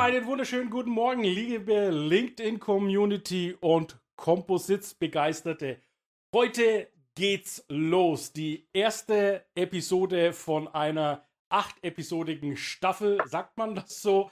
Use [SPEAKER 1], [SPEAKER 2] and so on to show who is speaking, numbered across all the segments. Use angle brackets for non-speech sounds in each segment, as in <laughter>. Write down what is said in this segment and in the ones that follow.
[SPEAKER 1] Einen wunderschönen guten Morgen, liebe LinkedIn-Community und Composites-Begeisterte. Heute geht's los. Die erste Episode von einer achtepisodigen Staffel, sagt man das so.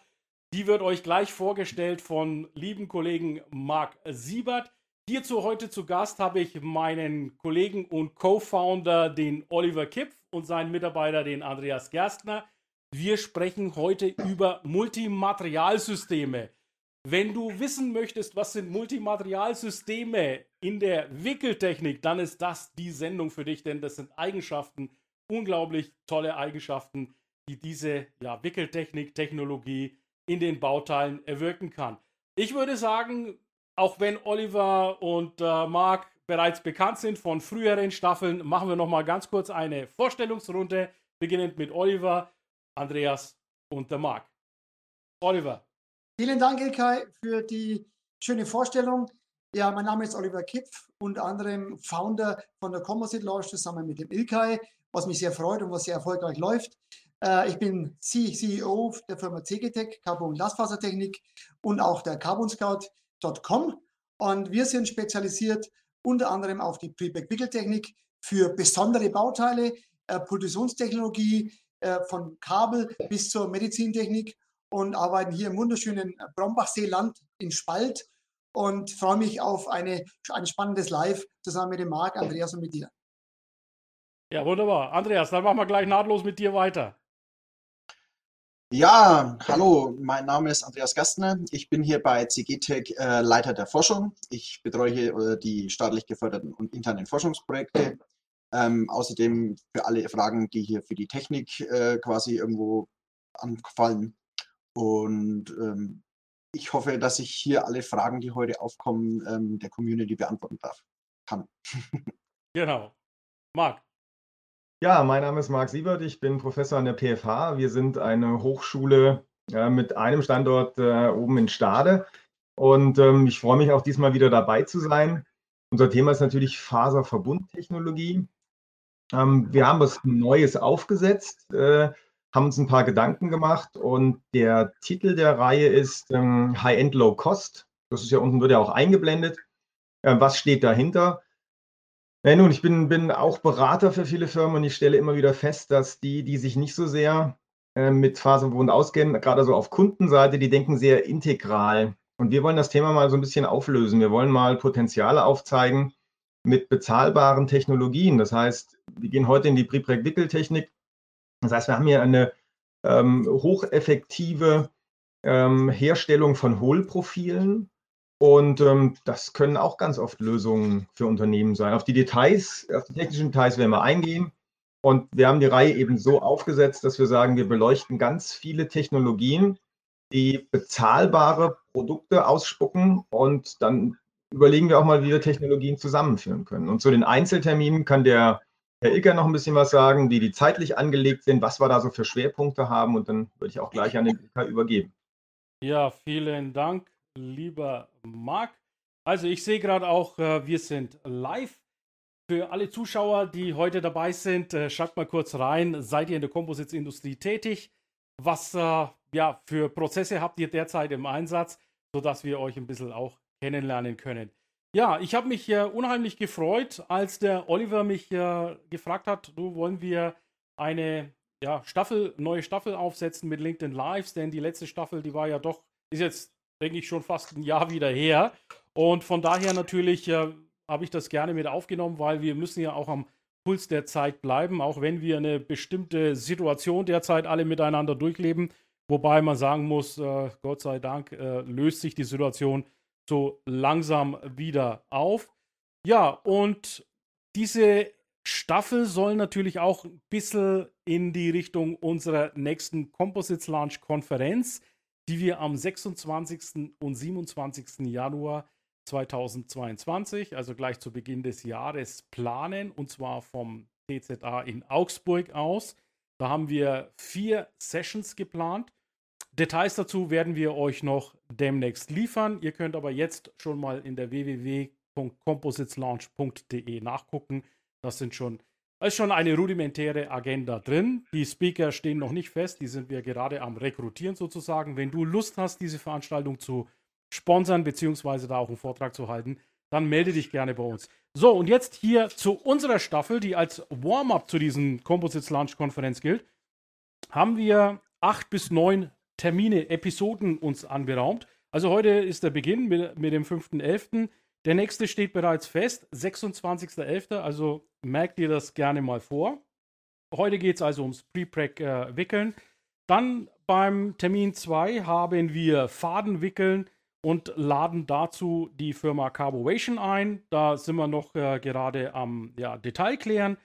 [SPEAKER 1] Die wird euch gleich vorgestellt von lieben Kollegen Marc Siebert. Hierzu heute zu Gast habe ich meinen Kollegen und Co-Founder, den Oliver Kipf und seinen Mitarbeiter, den Andreas Gerstner. Wir sprechen heute über Multimaterialsysteme. Wenn du wissen möchtest, was sind Multimaterialsysteme in der Wickeltechnik, dann ist das die Sendung für dich, denn das sind Eigenschaften, unglaublich tolle Eigenschaften, die diese ja, Wickeltechnik-Technologie in den Bauteilen erwirken kann. Ich würde sagen, auch wenn Oliver und äh, Marc bereits bekannt sind von früheren Staffeln, machen wir noch mal ganz kurz eine Vorstellungsrunde, beginnend mit Oliver. Andreas und der Marc. Oliver.
[SPEAKER 2] Vielen Dank, Ilkay, für die schöne Vorstellung. Ja, mein Name ist Oliver Kipf, unter anderem Founder von der Composite Launch zusammen mit dem Ilkay, was mich sehr freut und was sehr erfolgreich läuft. Äh, ich bin CEO der Firma CGTech, Carbon Glasfasertechnik und auch der carbonscout.com und wir sind spezialisiert unter anderem auf die Preback-Wickeltechnik für besondere Bauteile, äh, Pulsionstechnologie, äh, von Kabel bis zur Medizintechnik und arbeiten hier im wunderschönen Brombachseeland in Spalt und freue mich auf eine, ein spannendes Live zusammen mit dem Marc, Andreas und mit dir.
[SPEAKER 1] Ja, wunderbar. Andreas, dann machen wir gleich nahtlos mit dir weiter.
[SPEAKER 3] Ja, hallo, mein Name ist Andreas Gastner. Ich bin hier bei CGTech äh, Leiter der Forschung. Ich betreue hier äh, die staatlich geförderten und internen Forschungsprojekte ähm, außerdem für alle Fragen, die hier für die Technik äh, quasi irgendwo anfallen. Und ähm, ich hoffe, dass ich hier alle Fragen, die heute aufkommen, ähm, der Community beantworten darf. Kann. <laughs>
[SPEAKER 1] genau. Marc.
[SPEAKER 4] Ja, mein Name ist Marc Siebert, ich bin Professor an der PFH. Wir sind eine Hochschule äh, mit einem Standort äh, oben in Stade. Und ähm, ich freue mich auch diesmal wieder dabei zu sein. Unser Thema ist natürlich Faserverbundtechnologie. Ähm, wir haben was Neues aufgesetzt, äh, haben uns ein paar Gedanken gemacht und der Titel der Reihe ist ähm, High-End Low Cost. Das ist ja unten wird ja auch eingeblendet. Äh, was steht dahinter? Ja, nun, ich bin, bin auch Berater für viele Firmen und ich stelle immer wieder fest, dass die, die sich nicht so sehr äh, mit Faserverbund auskennen, gerade so auf Kundenseite, die denken sehr integral. Und wir wollen das Thema mal so ein bisschen auflösen. Wir wollen mal Potenziale aufzeigen, mit bezahlbaren Technologien. Das heißt, wir gehen heute in die Prepreg-Wickeltechnik. Das heißt, wir haben hier eine ähm, hocheffektive ähm, Herstellung von Hohlprofilen. Und ähm, das können auch ganz oft Lösungen für Unternehmen sein. Auf die Details, auf die technischen Details werden wir eingehen. Und wir haben die Reihe eben so aufgesetzt, dass wir sagen, wir beleuchten ganz viele Technologien, die bezahlbare Produkte ausspucken und dann überlegen wir auch mal, wie wir Technologien zusammenführen können. Und zu den Einzelterminen kann der Herr Ilker noch ein bisschen was sagen, wie die zeitlich angelegt sind, was wir da so für Schwerpunkte haben und dann würde ich auch gleich an den Ilker übergeben.
[SPEAKER 1] Ja, vielen Dank, lieber Marc. Also ich sehe gerade auch, äh, wir sind live. Für alle Zuschauer, die heute dabei sind, äh, schreibt mal kurz rein, seid ihr in der Kompositindustrie tätig? Was äh, ja, für Prozesse habt ihr derzeit im Einsatz, sodass wir euch ein bisschen auch kennenlernen können. Ja, ich habe mich äh, unheimlich gefreut, als der Oliver mich äh, gefragt hat, du wollen wir eine ja, Staffel, neue Staffel aufsetzen mit LinkedIn Lives, denn die letzte Staffel, die war ja doch, ist jetzt, denke ich, schon fast ein Jahr wieder her. Und von daher natürlich äh, habe ich das gerne mit aufgenommen, weil wir müssen ja auch am Puls der Zeit bleiben, auch wenn wir eine bestimmte Situation derzeit alle miteinander durchleben. Wobei man sagen muss, äh, Gott sei Dank äh, löst sich die Situation so langsam wieder auf. Ja, und diese Staffel soll natürlich auch ein bisschen in die Richtung unserer nächsten Composites Launch Konferenz die wir am 26. und 27. Januar 2022, also gleich zu Beginn des Jahres, planen, und zwar vom TZA in Augsburg aus. Da haben wir vier Sessions geplant. Details dazu werden wir euch noch demnächst liefern. Ihr könnt aber jetzt schon mal in der www.compositeslaunch.de nachgucken. Das sind schon, ist schon eine rudimentäre Agenda drin. Die Speaker stehen noch nicht fest, die sind wir gerade am Rekrutieren sozusagen. Wenn du Lust hast, diese Veranstaltung zu sponsern, beziehungsweise da auch einen Vortrag zu halten, dann melde dich gerne bei uns. So, und jetzt hier zu unserer Staffel, die als Warm-up zu diesem Composites Launch Konferenz gilt, haben wir acht bis neun Termine, Episoden uns anberaumt. Also heute ist der Beginn mit, mit dem 5.11. Der nächste steht bereits fest, 26.11. Also merkt ihr das gerne mal vor. Heute geht es also ums Pre-Prac-Wickeln. Äh, Dann beim Termin 2 haben wir Fadenwickeln und laden dazu die Firma Carbovation ein. Da sind wir noch äh, gerade am ja, Detail klären.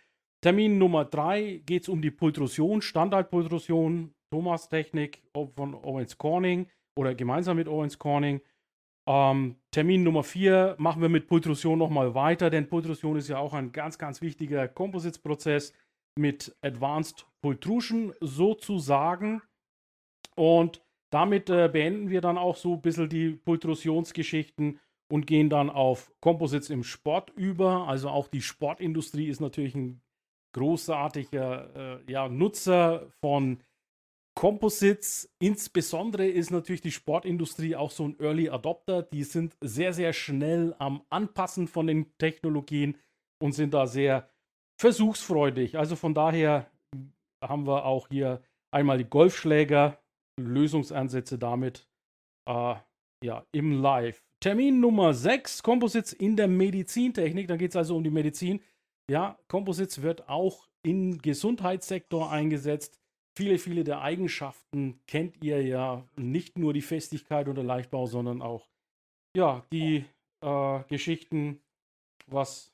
[SPEAKER 1] Termin Nummer 3 geht es um die Pultrusion, Standardpultrusion, Thomas Technik von Owens Corning oder gemeinsam mit Owens Corning. Ähm, Termin Nummer 4 machen wir mit Pultrusion nochmal weiter, denn Pultrusion ist ja auch ein ganz, ganz wichtiger Composites-Prozess mit Advanced Pultrusion sozusagen. Und damit äh, beenden wir dann auch so ein bisschen die Pultrusionsgeschichten und gehen dann auf Composites im Sport über. Also auch die Sportindustrie ist natürlich ein großartiger äh, ja, Nutzer von Composites. Insbesondere ist natürlich die Sportindustrie auch so ein Early Adopter. Die sind sehr, sehr schnell am Anpassen von den Technologien und sind da sehr versuchsfreudig. Also von daher haben wir auch hier einmal die Golfschläger Lösungsansätze damit äh, ja, im Live. Termin Nummer 6, Composites in der Medizintechnik. Da geht es also um die Medizin. Ja, Composites wird auch im Gesundheitssektor eingesetzt. Viele, viele der Eigenschaften kennt ihr ja. Nicht nur die Festigkeit und der Leichtbau, sondern auch ja, die äh, Geschichten, was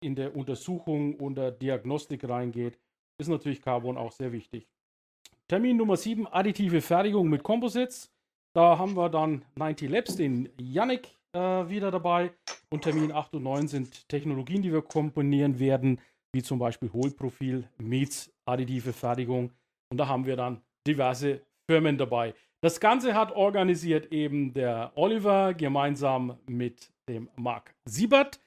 [SPEAKER 1] in der Untersuchung und der Diagnostik reingeht, ist natürlich Carbon auch sehr wichtig. Termin Nummer 7, additive Fertigung mit Composites. Da haben wir dann 90 Labs, den Yannick äh, wieder dabei. Und Termin 8 und 9 sind Technologien, die wir komponieren werden, wie zum Beispiel Hohlprofil, meets additive Fertigung. Und da haben wir dann diverse Firmen dabei. Das Ganze hat organisiert eben der Oliver gemeinsam mit dem Marc Siebert.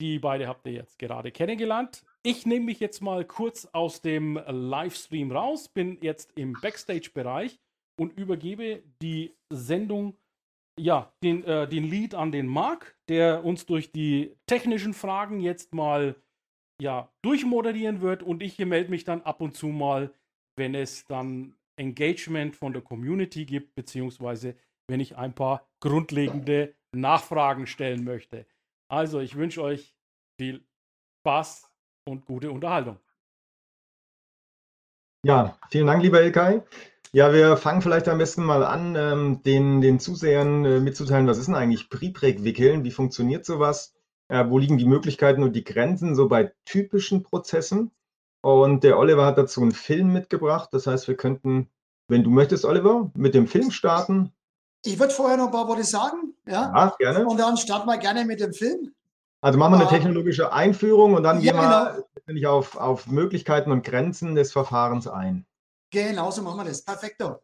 [SPEAKER 1] Die beide habt ihr jetzt gerade kennengelernt. Ich nehme mich jetzt mal kurz aus dem Livestream raus, bin jetzt im Backstage-Bereich und übergebe die Sendung, ja, den, äh, den Lead an den Marc, der uns durch die technischen Fragen jetzt mal ja, durchmoderieren wird und ich melde mich dann ab und zu mal, wenn es dann Engagement von der Community gibt, beziehungsweise wenn ich ein paar grundlegende Nachfragen stellen möchte. Also, ich wünsche euch viel Spaß und gute Unterhaltung.
[SPEAKER 4] Ja, vielen Dank, lieber Ilkay. Ja, wir fangen vielleicht am besten mal an, ähm, den, den Zusehern äh, mitzuteilen, was ist denn eigentlich Prepreg-Wickeln? Wie funktioniert sowas? Äh, wo liegen die Möglichkeiten und die Grenzen so bei typischen Prozessen? Und der Oliver hat dazu einen Film mitgebracht. Das heißt, wir könnten, wenn du möchtest, Oliver, mit dem Film starten.
[SPEAKER 2] Ich würde vorher noch ein paar Worte sagen. Ja,
[SPEAKER 4] ja gerne.
[SPEAKER 2] Und dann starten wir gerne mit dem Film.
[SPEAKER 4] Also machen wir eine technologische Einführung und dann ja, gehen wir genau. auf, auf Möglichkeiten und Grenzen des Verfahrens ein.
[SPEAKER 2] Genau so machen wir das. Perfekto.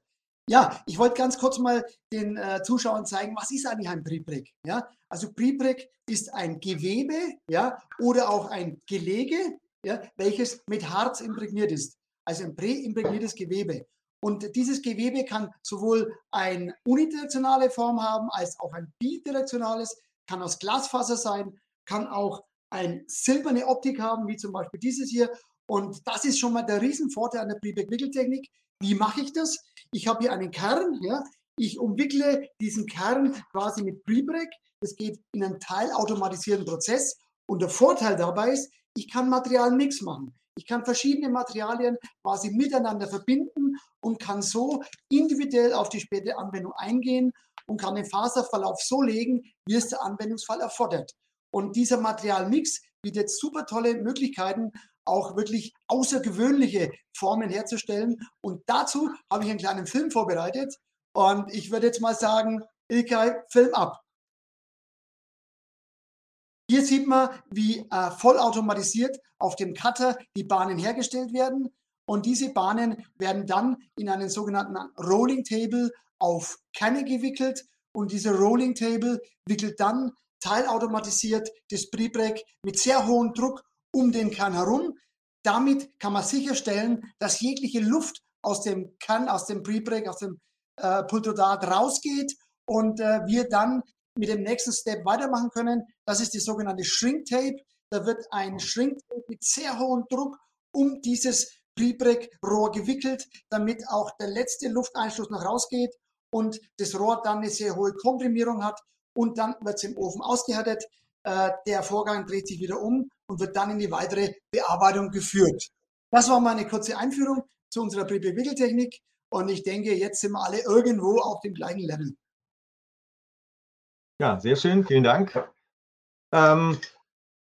[SPEAKER 2] Ja, ich wollte ganz kurz mal den äh, Zuschauern zeigen, was ist eigentlich ein Prepreg? Ja, also Prepreg ist ein Gewebe, ja, oder auch ein Gelege, ja, welches mit Harz imprägniert ist. Also ein präimprägniertes Gewebe. Und dieses Gewebe kann sowohl eine unidirektionale Form haben, als auch ein bidirektionales, kann aus Glasfaser sein, kann auch eine silberne Optik haben, wie zum Beispiel dieses hier. Und das ist schon mal der Riesenvorteil an der Prebeck-Wickeltechnik. Wie mache ich das? Ich habe hier einen Kern, ja. Ich umwickle diesen Kern quasi mit Prebrek. Das geht in einen teilautomatisierten Prozess. Und der Vorteil dabei ist, ich kann Materialmix machen. Ich kann verschiedene Materialien quasi miteinander verbinden und kann so individuell auf die spätere Anwendung eingehen und kann den Faserverlauf so legen, wie es der Anwendungsfall erfordert. Und dieser Materialmix bietet super tolle Möglichkeiten, auch wirklich außergewöhnliche Formen herzustellen. Und dazu habe ich einen kleinen Film vorbereitet. Und ich würde jetzt mal sagen, Ilkay, Film ab. Hier sieht man, wie äh, vollautomatisiert auf dem Cutter die Bahnen hergestellt werden. Und diese Bahnen werden dann in einen sogenannten Rolling Table auf Kerne gewickelt. Und dieser Rolling Table wickelt dann teilautomatisiert das Prepreg mit sehr hohem Druck um den Kern herum. Damit kann man sicherstellen, dass jegliche Luft aus dem Kern, aus dem Prepreg, aus dem äh, Pultrodat rausgeht und äh, wir dann mit dem nächsten Step weitermachen können. Das ist die sogenannte Shrink Tape. Da wird ein Shrink Tape mit sehr hohem Druck um dieses Prepreg-Rohr gewickelt, damit auch der letzte Lufteinschluss noch rausgeht und das Rohr dann eine sehr hohe Komprimierung hat und dann wird es im Ofen ausgehärtet. Äh, der Vorgang dreht sich wieder um und wird dann in die weitere Bearbeitung geführt. Das war meine kurze Einführung zu unserer Prepreg-Wickeltechnik und ich denke, jetzt sind wir alle irgendwo auf dem gleichen Level.
[SPEAKER 4] Ja, sehr schön, vielen Dank. Ähm,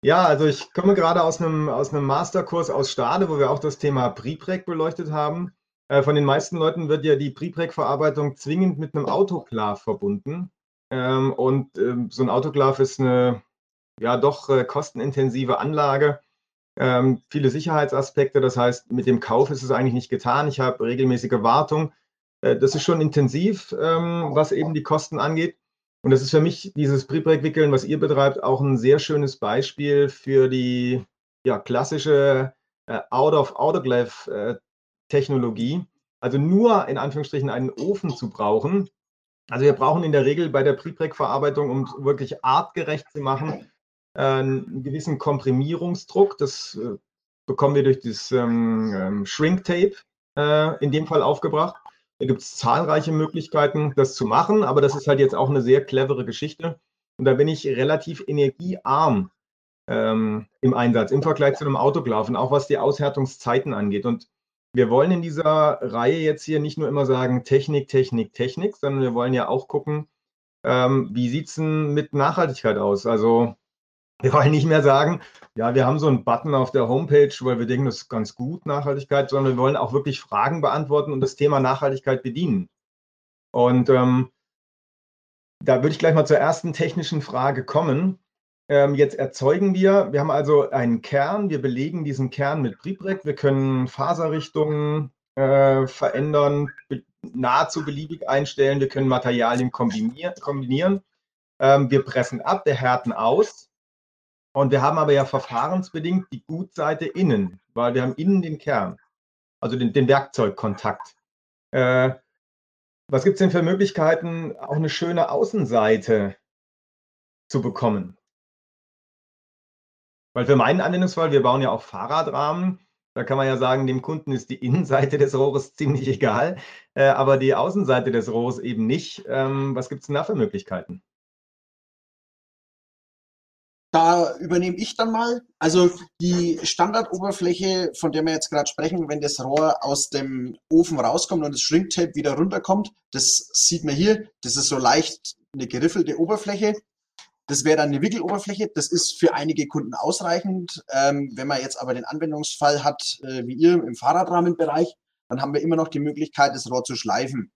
[SPEAKER 4] ja, also ich komme gerade aus einem, aus einem Masterkurs aus Stade, wo wir auch das Thema Prepreg beleuchtet haben. Äh, von den meisten Leuten wird ja die Prepreg-Verarbeitung zwingend mit einem Autoklav verbunden. Ähm, und ähm, so ein Autoklav ist eine ja doch äh, kostenintensive Anlage. Ähm, viele Sicherheitsaspekte, das heißt, mit dem Kauf ist es eigentlich nicht getan. Ich habe regelmäßige Wartung. Äh, das ist schon intensiv, ähm, was eben die Kosten angeht. Und das ist für mich dieses Prepreg-Wickeln, was ihr betreibt, auch ein sehr schönes Beispiel für die ja, klassische äh, Out-of-Autoclave-Technologie. Äh, also nur in Anführungsstrichen einen Ofen zu brauchen. Also wir brauchen in der Regel bei der Prepreg-Verarbeitung, um wirklich artgerecht zu machen, äh, einen gewissen Komprimierungsdruck. Das äh, bekommen wir durch das ähm, ähm, Shrink-Tape äh, in dem Fall aufgebracht. Da gibt es zahlreiche Möglichkeiten, das zu machen, aber das ist halt jetzt auch eine sehr clevere Geschichte. Und da bin ich relativ energiearm ähm, im Einsatz im Vergleich zu einem Autoklaven, auch was die Aushärtungszeiten angeht. Und wir wollen in dieser Reihe jetzt hier nicht nur immer sagen Technik, Technik, Technik, sondern wir wollen ja auch gucken, ähm, wie sieht es denn mit Nachhaltigkeit aus? Also wir wollen nicht mehr sagen, ja, wir haben so einen Button auf der Homepage, weil wir denken, das ist ganz gut, Nachhaltigkeit, sondern wir wollen auch wirklich Fragen beantworten und das Thema Nachhaltigkeit bedienen. Und ähm, da würde ich gleich mal zur ersten technischen Frage kommen. Ähm, jetzt erzeugen wir, wir haben also einen Kern, wir belegen diesen Kern mit Prepreg, wir können Faserrichtungen äh, verändern, be nahezu beliebig einstellen, wir können Materialien kombinieren. kombinieren. Ähm, wir pressen ab, wir härten aus und wir haben aber ja verfahrensbedingt die Gutseite innen, weil wir haben innen den Kern, also den, den Werkzeugkontakt. Äh, was gibt es denn für Möglichkeiten, auch eine schöne Außenseite zu bekommen? Weil für meinen Anwendungsfall, wir bauen ja auch Fahrradrahmen, da kann man ja sagen, dem Kunden ist die Innenseite des Rohres <laughs> ziemlich egal, äh, aber die Außenseite des Rohres eben nicht. Ähm, was gibt es denn da für Möglichkeiten?
[SPEAKER 3] Da übernehme ich dann mal. Also die Standardoberfläche, von der wir jetzt gerade sprechen, wenn das Rohr aus dem Ofen rauskommt und das Shrinktape wieder runterkommt, das sieht man hier. Das ist so leicht eine geriffelte Oberfläche. Das wäre dann eine Wickeloberfläche. Das ist für einige Kunden ausreichend. Ähm, wenn man jetzt aber den Anwendungsfall hat, äh, wie ihr im Fahrradrahmenbereich, dann haben wir immer noch die Möglichkeit, das Rohr zu schleifen.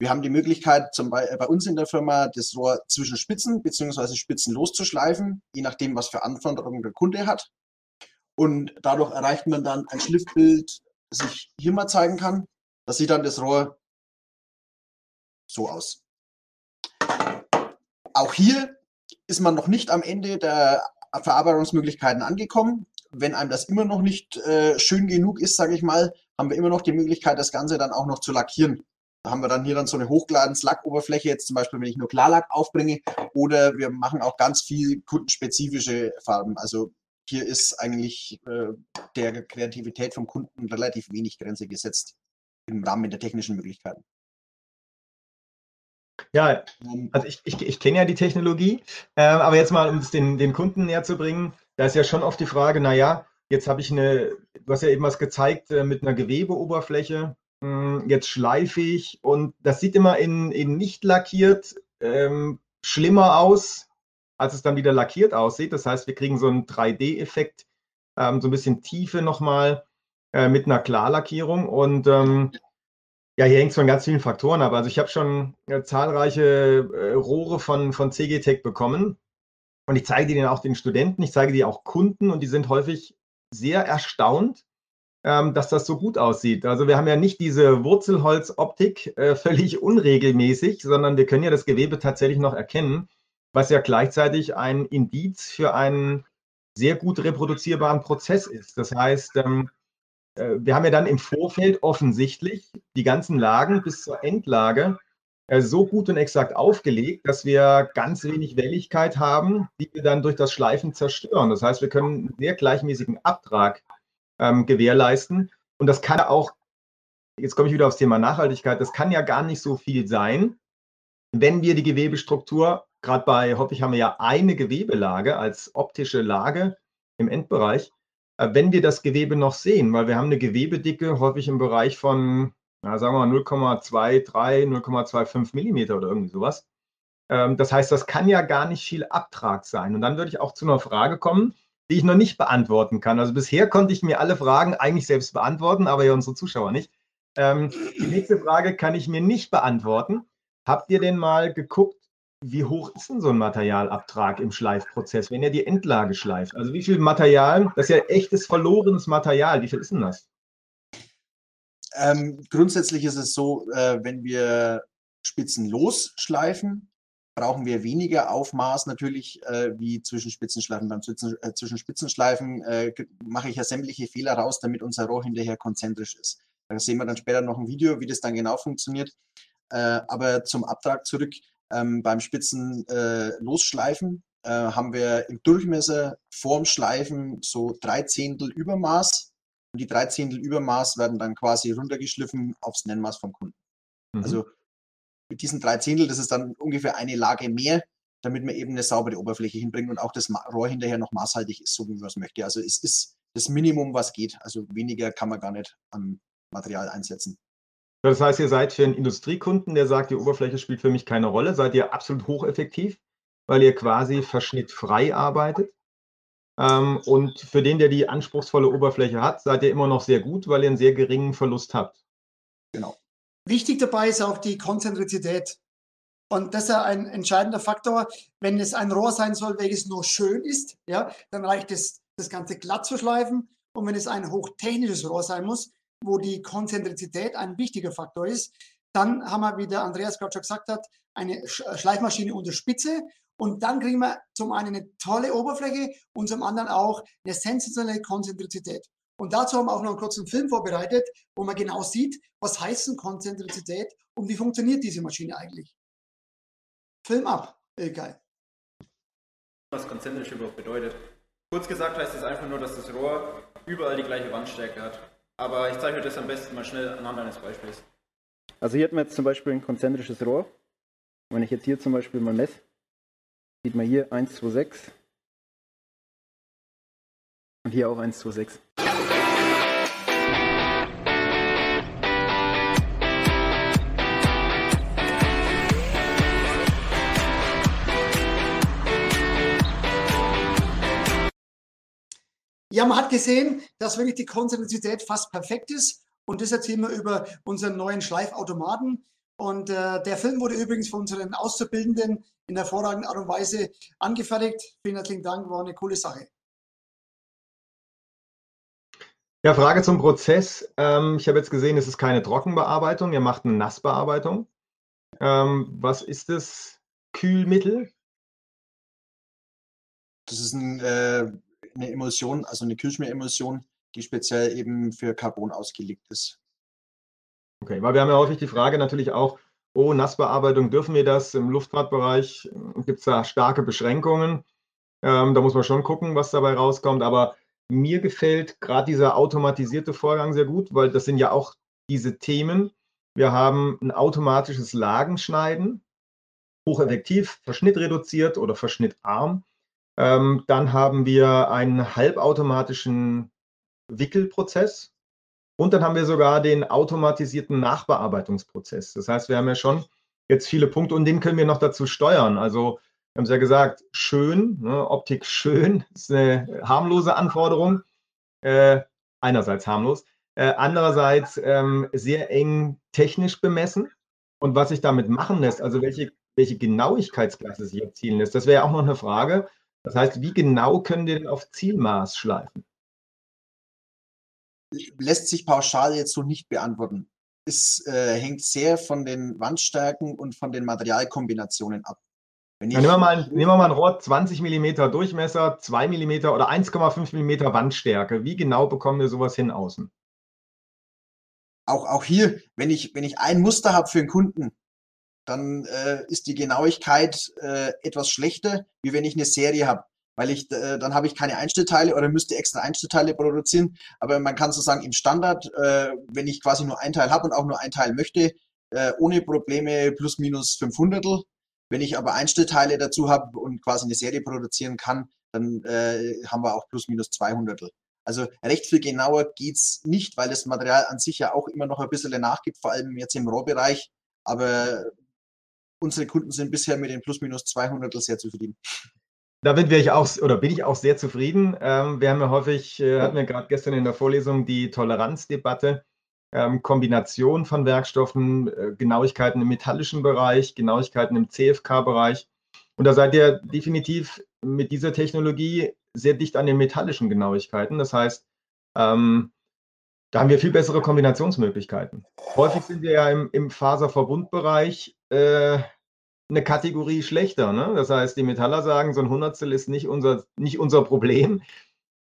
[SPEAKER 3] Wir haben die Möglichkeit, zum Beispiel bei uns in der Firma das Rohr zwischen Spitzen bzw. Spitzen loszuschleifen, je nachdem, was für Anforderungen der Kunde hat. Und dadurch erreicht man dann ein Schliffbild, das ich hier mal zeigen kann. Da sieht dann das Rohr so aus. Auch hier ist man noch nicht am Ende der Verarbeitungsmöglichkeiten angekommen. Wenn einem das immer noch nicht äh, schön genug ist, sage ich mal, haben wir immer noch die Möglichkeit, das Ganze dann auch noch zu lackieren. Haben wir dann hier dann so eine Hochglanz-Lackoberfläche, jetzt zum Beispiel, wenn ich nur Klarlack aufbringe, oder wir machen auch ganz viel kundenspezifische Farben. Also hier ist eigentlich äh, der Kreativität vom Kunden relativ wenig Grenze gesetzt im Rahmen der technischen Möglichkeiten.
[SPEAKER 4] Ja, ähm, also ich, ich, ich kenne ja die Technologie, äh, aber jetzt mal, um es den, den Kunden näher zu bringen, da ist ja schon oft die Frage, naja, jetzt habe ich eine, du hast ja eben was gezeigt äh, mit einer Gewebeoberfläche, jetzt schleife ich und das sieht immer in, in nicht lackiert ähm, schlimmer aus, als es dann wieder lackiert aussieht. Das heißt, wir kriegen so einen 3D-Effekt, ähm, so ein bisschen Tiefe nochmal äh, mit einer Klarlackierung und ähm, Ja, hier hängt es von ganz vielen Faktoren ab. Also ich habe schon äh, zahlreiche äh, Rohre von, von CGTech bekommen und ich zeige die dann auch den Studenten, ich zeige die auch Kunden und die sind häufig sehr erstaunt, dass das so gut aussieht. Also wir haben ja nicht diese Wurzelholzoptik äh, <laughs> völlig unregelmäßig, sondern wir können ja das Gewebe tatsächlich noch erkennen, was ja gleichzeitig ein Indiz für einen sehr gut reproduzierbaren Prozess ist. Das heißt, ähm, äh, wir haben ja dann im Vorfeld offensichtlich die ganzen Lagen bis zur Endlage äh, so gut und exakt aufgelegt, dass wir ganz wenig Welligkeit haben, die wir dann durch das Schleifen zerstören. Das heißt, wir können einen sehr gleichmäßigen Abtrag ähm, gewährleisten. Und das kann auch, jetzt komme ich wieder aufs Thema Nachhaltigkeit, das kann ja gar nicht so viel sein, wenn wir die Gewebestruktur, gerade bei, hoffe ich, haben wir ja eine Gewebelage als optische Lage im Endbereich, äh, wenn wir das Gewebe noch sehen, weil wir haben eine Gewebedicke häufig im Bereich von, na, sagen wir mal 0,23, 0,25 Millimeter oder irgendwie sowas. Ähm, das heißt, das kann ja gar nicht viel Abtrag sein. Und dann würde ich auch zu einer Frage kommen, die ich noch nicht beantworten kann. Also bisher konnte ich mir alle Fragen eigentlich selbst beantworten, aber ja unsere Zuschauer nicht. Ähm, die nächste Frage kann ich mir nicht beantworten. Habt ihr denn mal geguckt, wie hoch ist denn so ein Materialabtrag im Schleifprozess, wenn ihr die Endlage schleift? Also wie viel Material, das ist ja echtes verlorenes Material, wie viel ist denn das?
[SPEAKER 3] Ähm, grundsätzlich ist es so, äh, wenn wir Spitzen losschleifen, brauchen wir weniger Aufmaß natürlich äh, wie zwischen Spitzenschleifen. Beim Zwischen, äh, zwischen Spitzenschleifen äh, mache ich ja sämtliche Fehler raus, damit unser Rohr hinterher konzentrisch ist. Da sehen wir dann später noch ein Video, wie das dann genau funktioniert. Äh, aber zum Abtrag zurück. Ähm, beim Spitzen äh, losschleifen äh, haben wir im Durchmesser vorm Schleifen so drei Zehntel Übermaß und die drei Zehntel Übermaß werden dann quasi runtergeschliffen aufs Nennmaß vom Kunden. Mhm. Also mit diesen drei Zehntel, das ist dann ungefähr eine Lage mehr, damit man eben eine saubere Oberfläche hinbringt und auch das Rohr hinterher noch maßhaltig ist, so wie man es möchte. Also es ist das Minimum, was geht. Also weniger kann man gar nicht am Material einsetzen.
[SPEAKER 4] Das heißt, ihr seid für einen Industriekunden, der sagt, die Oberfläche spielt für mich keine Rolle, seid ihr absolut hocheffektiv, weil ihr quasi verschnittfrei arbeitet. Ähm, und für den, der die anspruchsvolle Oberfläche hat, seid ihr immer noch sehr gut, weil ihr einen sehr geringen Verlust habt.
[SPEAKER 2] Genau. Wichtig dabei ist auch die Konzentrizität. Und das ist ein entscheidender Faktor. Wenn es ein Rohr sein soll, welches nur schön ist, ja, dann reicht es, das Ganze glatt zu schleifen. Und wenn es ein hochtechnisches Rohr sein muss, wo die Konzentrizität ein wichtiger Faktor ist. Dann haben wir, wie der Andreas gerade schon gesagt hat, eine Schleifmaschine unter Spitze und dann kriegen wir zum einen eine tolle Oberfläche und zum anderen auch eine sensationelle Konzentrizität. Und dazu haben wir auch noch einen kurzen Film vorbereitet, wo man genau sieht, was heißt denn Konzentrizität und wie funktioniert diese Maschine eigentlich. Film ab, Ilkay.
[SPEAKER 5] Was konzentrisch überhaupt bedeutet. Kurz gesagt heißt es einfach nur, dass das Rohr überall die gleiche Wandstärke hat. Aber ich zeige euch das am besten mal schnell anhand eines Beispiels. Also hier hat man jetzt zum Beispiel ein konzentrisches Rohr. Wenn ich jetzt hier zum Beispiel mal messe, sieht man hier 1, 2, 6 und hier auch 1, 2, 6.
[SPEAKER 2] Ja, man hat gesehen, dass wirklich die Konzentrizität fast perfekt ist. Und das erzählen wir über unseren neuen Schleifautomaten. Und äh, der Film wurde übrigens von unseren Auszubildenden in hervorragender Art und Weise angefertigt. Vielen herzlichen Dank, war eine coole Sache.
[SPEAKER 4] Ja, Frage zum Prozess. Ähm, ich habe jetzt gesehen, es ist keine Trockenbearbeitung, ihr macht eine Nassbearbeitung. Ähm, was ist das Kühlmittel?
[SPEAKER 3] Das ist ein äh, eine Emulsion, also eine Kühlschmieremulsion, die speziell eben für Carbon ausgelegt ist.
[SPEAKER 4] Okay, weil wir haben ja häufig die Frage natürlich auch, oh, Nassbearbeitung, dürfen wir das? Im Luftfahrtbereich gibt es da starke Beschränkungen. Ähm, da muss man schon gucken, was dabei rauskommt. Aber mir gefällt gerade dieser automatisierte Vorgang sehr gut, weil das sind ja auch diese Themen. Wir haben ein automatisches Lagenschneiden, hocheffektiv, verschnittreduziert oder verschnittarm. Ähm, dann haben wir einen halbautomatischen Wickelprozess und dann haben wir sogar den automatisierten Nachbearbeitungsprozess. Das heißt, wir haben ja schon jetzt viele Punkte und den können wir noch dazu steuern. Also wir haben es ja gesagt, schön, ne, Optik schön, <laughs> ist eine harmlose Anforderung. Äh, einerseits harmlos. Äh, andererseits ähm, sehr eng technisch bemessen. Und was sich damit machen lässt, also welche, welche Genauigkeitsklasse sich erzielen lässt, das wäre ja auch noch eine Frage. Das heißt, wie genau können die denn auf Zielmaß schleifen?
[SPEAKER 3] Lässt sich pauschal jetzt so nicht beantworten. Es äh, hängt sehr von den Wandstärken und von den Materialkombinationen ab.
[SPEAKER 4] Wenn ja, nehmen, wir mal, nehmen wir mal ein Rohr 20 mm Durchmesser, 2 mm oder 1,5 mm Wandstärke. Wie genau bekommen wir sowas hin außen?
[SPEAKER 3] Auch, auch hier, wenn ich, wenn ich ein Muster habe für einen Kunden, dann äh, ist die Genauigkeit äh, etwas schlechter, wie wenn ich eine Serie habe. Weil ich, äh, dann habe ich keine Einstellteile oder müsste extra Einstellteile produzieren. Aber man kann so sagen, im Standard, äh, wenn ich quasi nur ein Teil habe und auch nur ein Teil möchte, äh, ohne Probleme plus minus 500. Wenn ich aber Einstellteile dazu habe und quasi eine Serie produzieren kann, dann äh, haben wir auch plus minus 200. Also recht viel genauer geht's nicht, weil das Material an sich ja auch immer noch ein bisschen nachgibt, vor allem jetzt im Rohbereich. Aber unsere Kunden sind bisher mit den plus minus 200 sehr zufrieden.
[SPEAKER 4] Damit wäre ich auch oder bin ich auch sehr zufrieden. Ähm, wir haben ja häufig, äh, hatten wir gerade gestern in der Vorlesung die Toleranzdebatte, ähm, Kombination von Werkstoffen, äh, Genauigkeiten im metallischen Bereich, Genauigkeiten im CFK-Bereich. Und da seid ihr definitiv mit dieser Technologie sehr dicht an den metallischen Genauigkeiten. Das heißt, ähm, da haben wir viel bessere Kombinationsmöglichkeiten. Häufig sind wir ja im, im Faserverbundbereich äh, eine Kategorie schlechter. Ne? Das heißt, die Metaller sagen, so ein Hundertstel ist nicht unser, nicht unser Problem.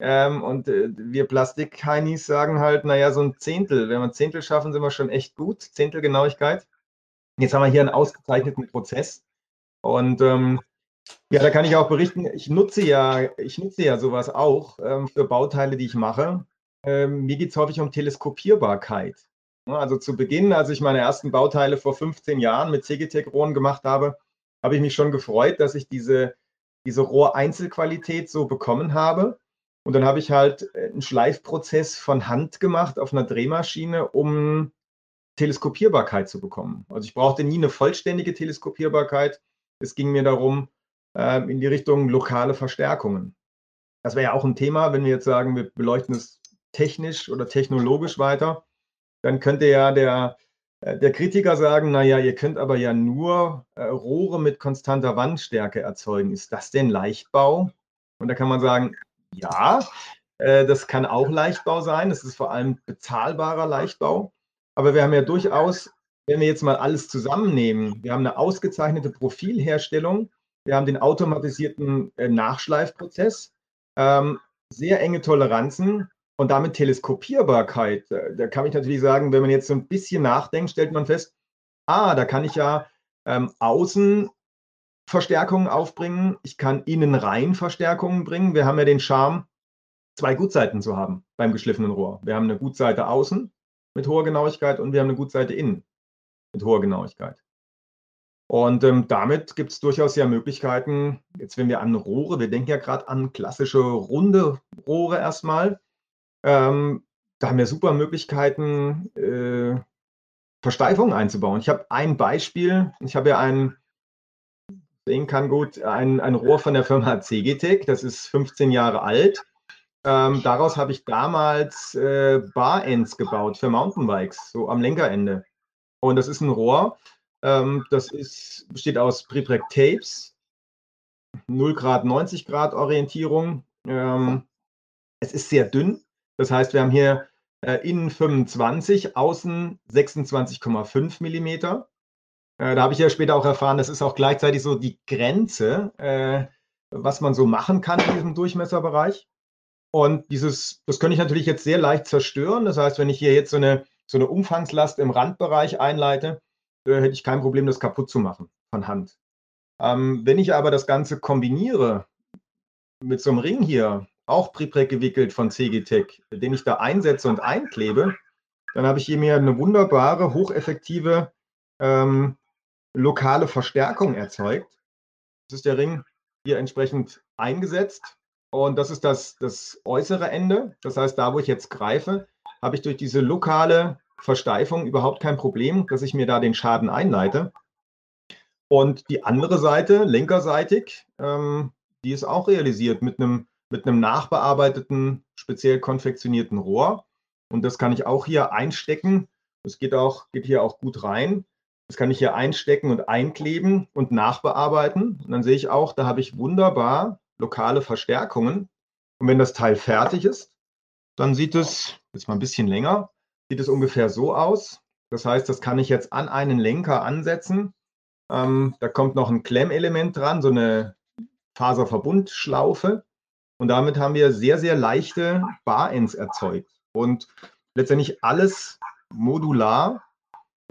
[SPEAKER 4] Ähm, und äh, wir Plastikheinis sagen halt, naja, so ein Zehntel. Wenn wir ein Zehntel schaffen, sind wir schon echt gut. Zehntel Genauigkeit. Jetzt haben wir hier einen ausgezeichneten Prozess. Und ähm, ja, da kann ich auch berichten, ich nutze ja, ich nutze ja sowas auch ähm, für Bauteile, die ich mache. Ähm, mir geht es häufig um Teleskopierbarkeit. Also zu Beginn, als ich meine ersten Bauteile vor 15 Jahren mit CGTEC-Rohren gemacht habe, habe ich mich schon gefreut, dass ich diese, diese Rohreinzelqualität so bekommen habe. Und dann habe ich halt äh, einen Schleifprozess von Hand gemacht auf einer Drehmaschine, um Teleskopierbarkeit zu bekommen. Also ich brauchte nie eine vollständige Teleskopierbarkeit. Es ging mir darum, äh, in die Richtung lokale Verstärkungen. Das wäre ja auch ein Thema, wenn wir jetzt sagen, wir beleuchten es technisch oder technologisch weiter dann könnte ja der, äh, der Kritiker sagen, naja, ihr könnt aber ja nur äh, Rohre mit konstanter Wandstärke erzeugen. Ist das denn Leichtbau? Und da kann man sagen, ja, äh, das kann auch Leichtbau sein. Das ist vor allem bezahlbarer Leichtbau. Aber wir haben ja durchaus, wenn wir jetzt mal alles zusammennehmen, wir haben eine ausgezeichnete Profilherstellung, wir haben den automatisierten äh, Nachschleifprozess, ähm, sehr enge Toleranzen, und damit Teleskopierbarkeit, da kann ich natürlich sagen, wenn man jetzt so ein bisschen nachdenkt, stellt man fest, ah, da kann ich ja ähm, außen Verstärkungen aufbringen, ich kann innen rein Verstärkungen bringen. Wir haben ja den Charme, zwei Gutseiten zu haben beim geschliffenen Rohr. Wir haben eine Gutseite außen mit hoher Genauigkeit und wir haben eine Gutseite innen mit hoher Genauigkeit. Und ähm, damit gibt es durchaus ja Möglichkeiten, jetzt wenn wir an Rohre, wir denken ja gerade an klassische runde Rohre erstmal, ähm, da haben wir super Möglichkeiten, äh, Versteifungen einzubauen. Ich habe ein Beispiel. Ich habe ja ein, sehen kann gut, ein, ein Rohr von der Firma CGTEC. Das ist 15 Jahre alt. Ähm, daraus habe ich damals äh, Bar-Ends gebaut für Mountainbikes, so am Lenkerende. Und das ist ein Rohr, ähm, das ist, besteht aus Prepreg Tapes, 0 Grad, 90 Grad Orientierung. Ähm, es ist sehr dünn, das heißt, wir haben hier äh, innen 25, außen 26,5 Millimeter. Äh, da habe ich ja später auch erfahren, das ist auch gleichzeitig so die Grenze, äh, was man so machen kann in diesem Durchmesserbereich. Und dieses, das könnte ich natürlich jetzt sehr leicht zerstören. Das heißt, wenn ich hier jetzt so eine, so eine Umfangslast im Randbereich einleite, äh, hätte ich kein Problem, das kaputt zu machen von Hand. Ähm, wenn ich aber das Ganze kombiniere mit so einem Ring hier, auch Prepreg gewickelt von CGTech, den ich da einsetze und einklebe, dann habe ich hier mir eine wunderbare, hocheffektive ähm, lokale Verstärkung erzeugt. Das ist der Ring hier entsprechend eingesetzt. Und das ist das, das äußere Ende. Das heißt, da, wo ich jetzt greife, habe ich durch diese lokale Versteifung überhaupt kein Problem, dass ich mir da den Schaden einleite. Und die andere Seite, lenkerseitig, ähm, die ist auch realisiert mit einem mit einem nachbearbeiteten, speziell konfektionierten Rohr. Und das kann ich auch hier einstecken. Das geht, auch, geht hier auch gut rein. Das kann ich hier einstecken und einkleben und nachbearbeiten. Und dann sehe ich auch, da habe ich wunderbar lokale Verstärkungen. Und wenn das Teil fertig ist, dann sieht es, jetzt mal ein bisschen länger, sieht es ungefähr so aus. Das heißt, das kann ich jetzt an einen Lenker ansetzen. Ähm, da kommt noch ein Klemmelement dran, so eine Faserverbundschlaufe. Und damit haben wir sehr, sehr leichte Bar-Ends erzeugt. Und letztendlich alles modular.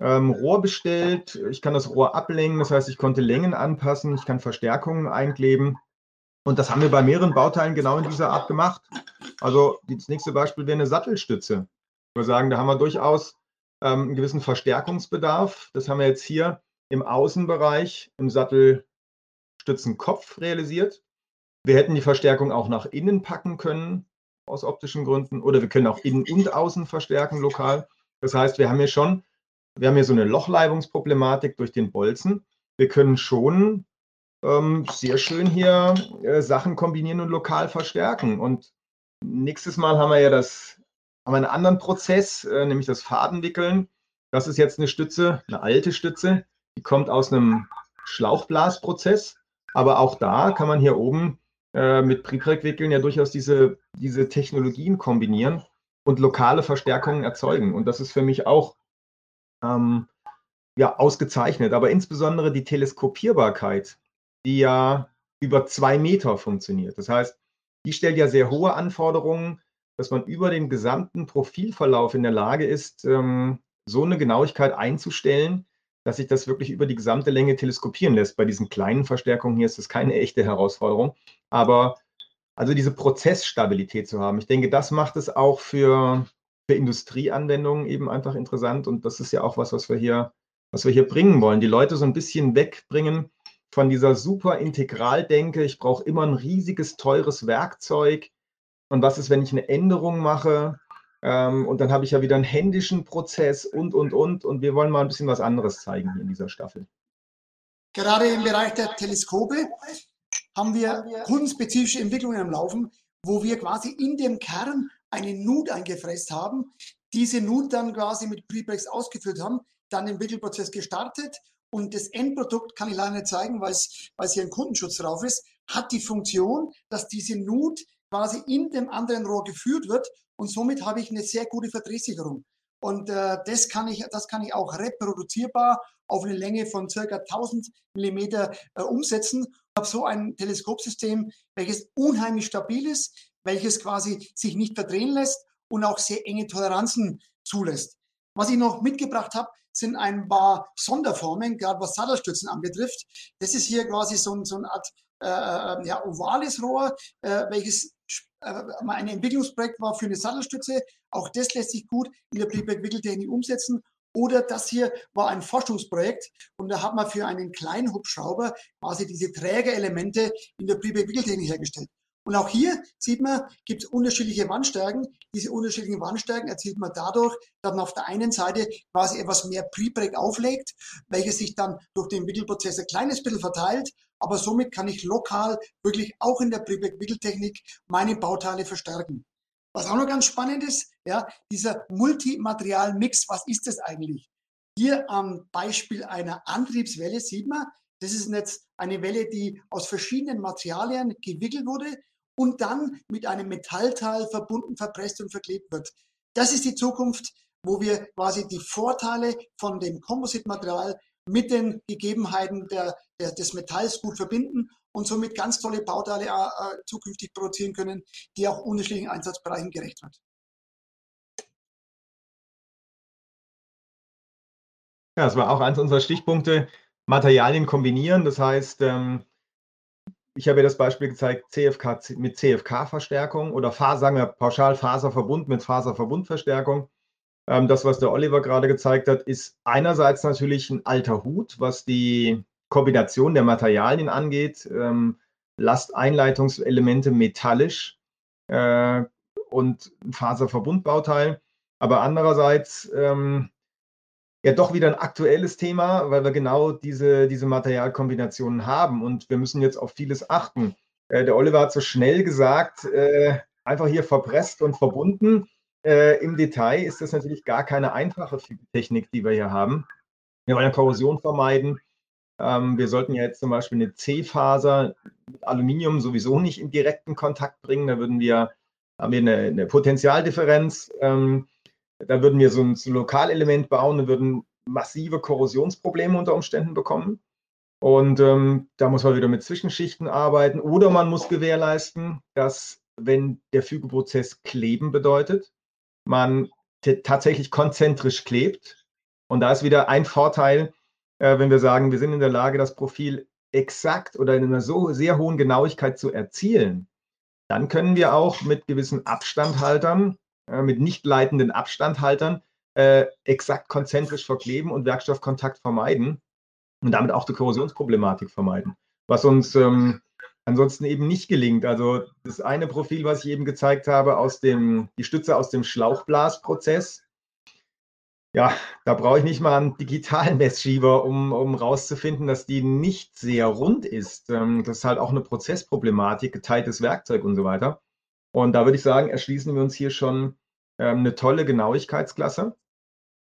[SPEAKER 4] Ähm, Rohr bestellt, ich kann das Rohr ablenken, das heißt, ich konnte Längen anpassen, ich kann Verstärkungen einkleben. Und das haben wir bei mehreren Bauteilen genau in dieser Art gemacht. Also das nächste Beispiel wäre eine Sattelstütze. Ich würde sagen, da haben wir durchaus ähm, einen gewissen Verstärkungsbedarf. Das haben wir jetzt hier im Außenbereich im Sattelstützenkopf realisiert. Wir hätten die Verstärkung auch nach innen packen können, aus optischen Gründen, oder wir können auch innen und außen verstärken lokal. Das heißt, wir haben hier schon, wir haben hier so eine Lochleibungsproblematik durch den Bolzen. Wir können schon ähm, sehr schön hier äh, Sachen kombinieren und lokal verstärken. Und nächstes Mal haben wir ja das, haben einen anderen Prozess, äh, nämlich das Fadenwickeln. Das ist jetzt eine Stütze, eine alte Stütze, die kommt aus einem Schlauchblasprozess. Aber auch da kann man hier oben äh, mit Prepreg-Wickeln ja durchaus diese, diese Technologien kombinieren und lokale Verstärkungen erzeugen. Und das ist für mich auch ähm, ja, ausgezeichnet. Aber insbesondere die Teleskopierbarkeit die ja über zwei Meter funktioniert. Das heißt, die stellt ja sehr hohe Anforderungen, dass man über den gesamten Profilverlauf in der Lage ist, ähm, so eine Genauigkeit einzustellen, dass sich das wirklich über die gesamte Länge teleskopieren lässt. Bei diesen kleinen Verstärkungen hier ist das keine echte Herausforderung. Aber also diese Prozessstabilität zu haben, ich denke, das macht es auch für, für Industrieanwendungen eben einfach interessant. Und das ist ja auch was, was wir hier, was wir hier bringen wollen. Die Leute so ein bisschen wegbringen von dieser super Integraldenke, ich brauche immer ein riesiges, teures Werkzeug. Und was ist, wenn ich eine Änderung mache? Ähm, und dann habe ich ja wieder einen händischen Prozess und, und, und. Und wir wollen mal ein bisschen was anderes zeigen hier in dieser Staffel.
[SPEAKER 2] Gerade im Bereich der Teleskope haben wir kundenspezifische Entwicklungen am Laufen, wo wir quasi in dem Kern eine Nut eingefräst haben, diese Nut dann quasi mit Preprex ausgeführt haben, dann den Wickelprozess gestartet und das Endprodukt kann ich leider nicht zeigen, weil es, weil es hier ein Kundenschutz drauf ist, hat die Funktion, dass diese Nut quasi in dem anderen Rohr geführt wird und somit habe ich eine sehr gute Verdrehsicherung. Und äh, das, kann ich, das kann ich auch reproduzierbar auf eine Länge von circa 1000 Millimeter äh, umsetzen. Ich habe so ein Teleskopsystem, welches unheimlich stabil ist, welches quasi sich nicht verdrehen lässt und auch sehr enge Toleranzen zulässt. Was ich noch mitgebracht habe, sind ein paar Sonderformen, gerade was Sattelstützen anbetrifft. Das ist hier quasi so, so eine Art äh, äh, ja, ovales Rohr, äh, welches äh, ein Entwicklungsprojekt war für eine Sattelstütze. Auch das lässt sich gut in der Prepack-Wickeltechnik umsetzen. Oder das hier war ein Forschungsprojekt und da hat man für einen kleinen Hubschrauber quasi diese Trägerelemente in der Prepack-Wickeltechnik hergestellt. Und auch hier sieht man, gibt es unterschiedliche Wandstärken. Diese unterschiedlichen Wandstärken erzielt man dadurch, dass man auf der einen Seite quasi etwas mehr Prepreg auflegt, welches sich dann durch den Wickelprozess ein kleines bisschen verteilt. Aber somit kann ich lokal wirklich auch in der Prepreg-Wickeltechnik meine Bauteile verstärken. Was auch noch ganz spannend ist, ja, dieser Multimaterial-Mix, was ist das eigentlich? Hier am Beispiel einer Antriebswelle sieht man, das ist jetzt eine Welle, die aus verschiedenen Materialien gewickelt wurde und dann mit einem Metallteil verbunden, verpresst und verklebt wird. Das ist die Zukunft, wo wir quasi die Vorteile von dem Kompositmaterial mit den Gegebenheiten der, der, des Metalls gut verbinden und somit ganz tolle Bauteile äh, äh zukünftig produzieren können, die auch unterschiedlichen Einsatzbereichen gerecht wird.
[SPEAKER 4] Ja, das war auch eins unserer Stichpunkte, Materialien kombinieren. Das heißt, ähm, ich habe ja das Beispiel gezeigt, CFK mit CFK-Verstärkung oder sagen wir pauschal Faserverbund mit Faserverbundverstärkung. Ähm, das, was der Oliver gerade gezeigt hat, ist einerseits natürlich ein alter Hut, was die Kombination der Materialien angeht. Ähm, Lasteinleitungselemente metallisch äh, und ein Faserverbundbauteil. Aber andererseits ähm, ja doch wieder ein aktuelles Thema, weil wir genau diese, diese Materialkombinationen haben und wir müssen jetzt auf vieles achten. Äh, der Oliver hat so schnell gesagt, äh, einfach hier verpresst und verbunden. äh, im Detail ist das natürlich gar keine einfache Technik, die wir hier haben. Wir wollen ja Korrosion vermeiden. Ähm, wir sollten ja jetzt zum Beispiel eine C-Faser mit Aluminium sowieso nicht in direkten Kontakt bringen. Da würden wir, haben wir eine, eine Potentialdifferenz. Ähm, da würden wir so ein, Lokalelement bauen und würden massive Korrosionsprobleme unter Umständen bekommen. Und ähm, da muss man wieder mit Zwischenschichten arbeiten. Oder man muss gewährleisten, dass, wenn der Fügeprozess kleben bedeutet, man tatsächlich konzentrisch klebt. Und da ist wieder ein Vorteil, äh, wenn wir sagen, wir sind in der Lage, das Profil exakt oder in einer so sehr hohen Genauigkeit zu erzielen, dann können wir auch mit gewissen Abstandhaltern, mit nicht leitenden Abstandhaltern, äh, exakt konzentrisch verkleben und Werkstoffkontakt vermeiden und damit auch die Korrosionsproblematik vermeiden. Was uns ähm, ansonsten eben nicht gelingt. Also das eine Profil, was ich eben gezeigt habe, aus dem, die Stütze aus dem Schlauchblasprozess, ja, da brauche ich nicht mal einen digitalen Messschieber, um, um rauszufinden, dass die nicht sehr rund ist. Ähm, das ist halt auch eine Prozessproblematik, geteiltes Werkzeug und so weiter. Und da würde ich sagen, erschließen wir uns hier schon ähm, eine tolle Genauigkeitsklasse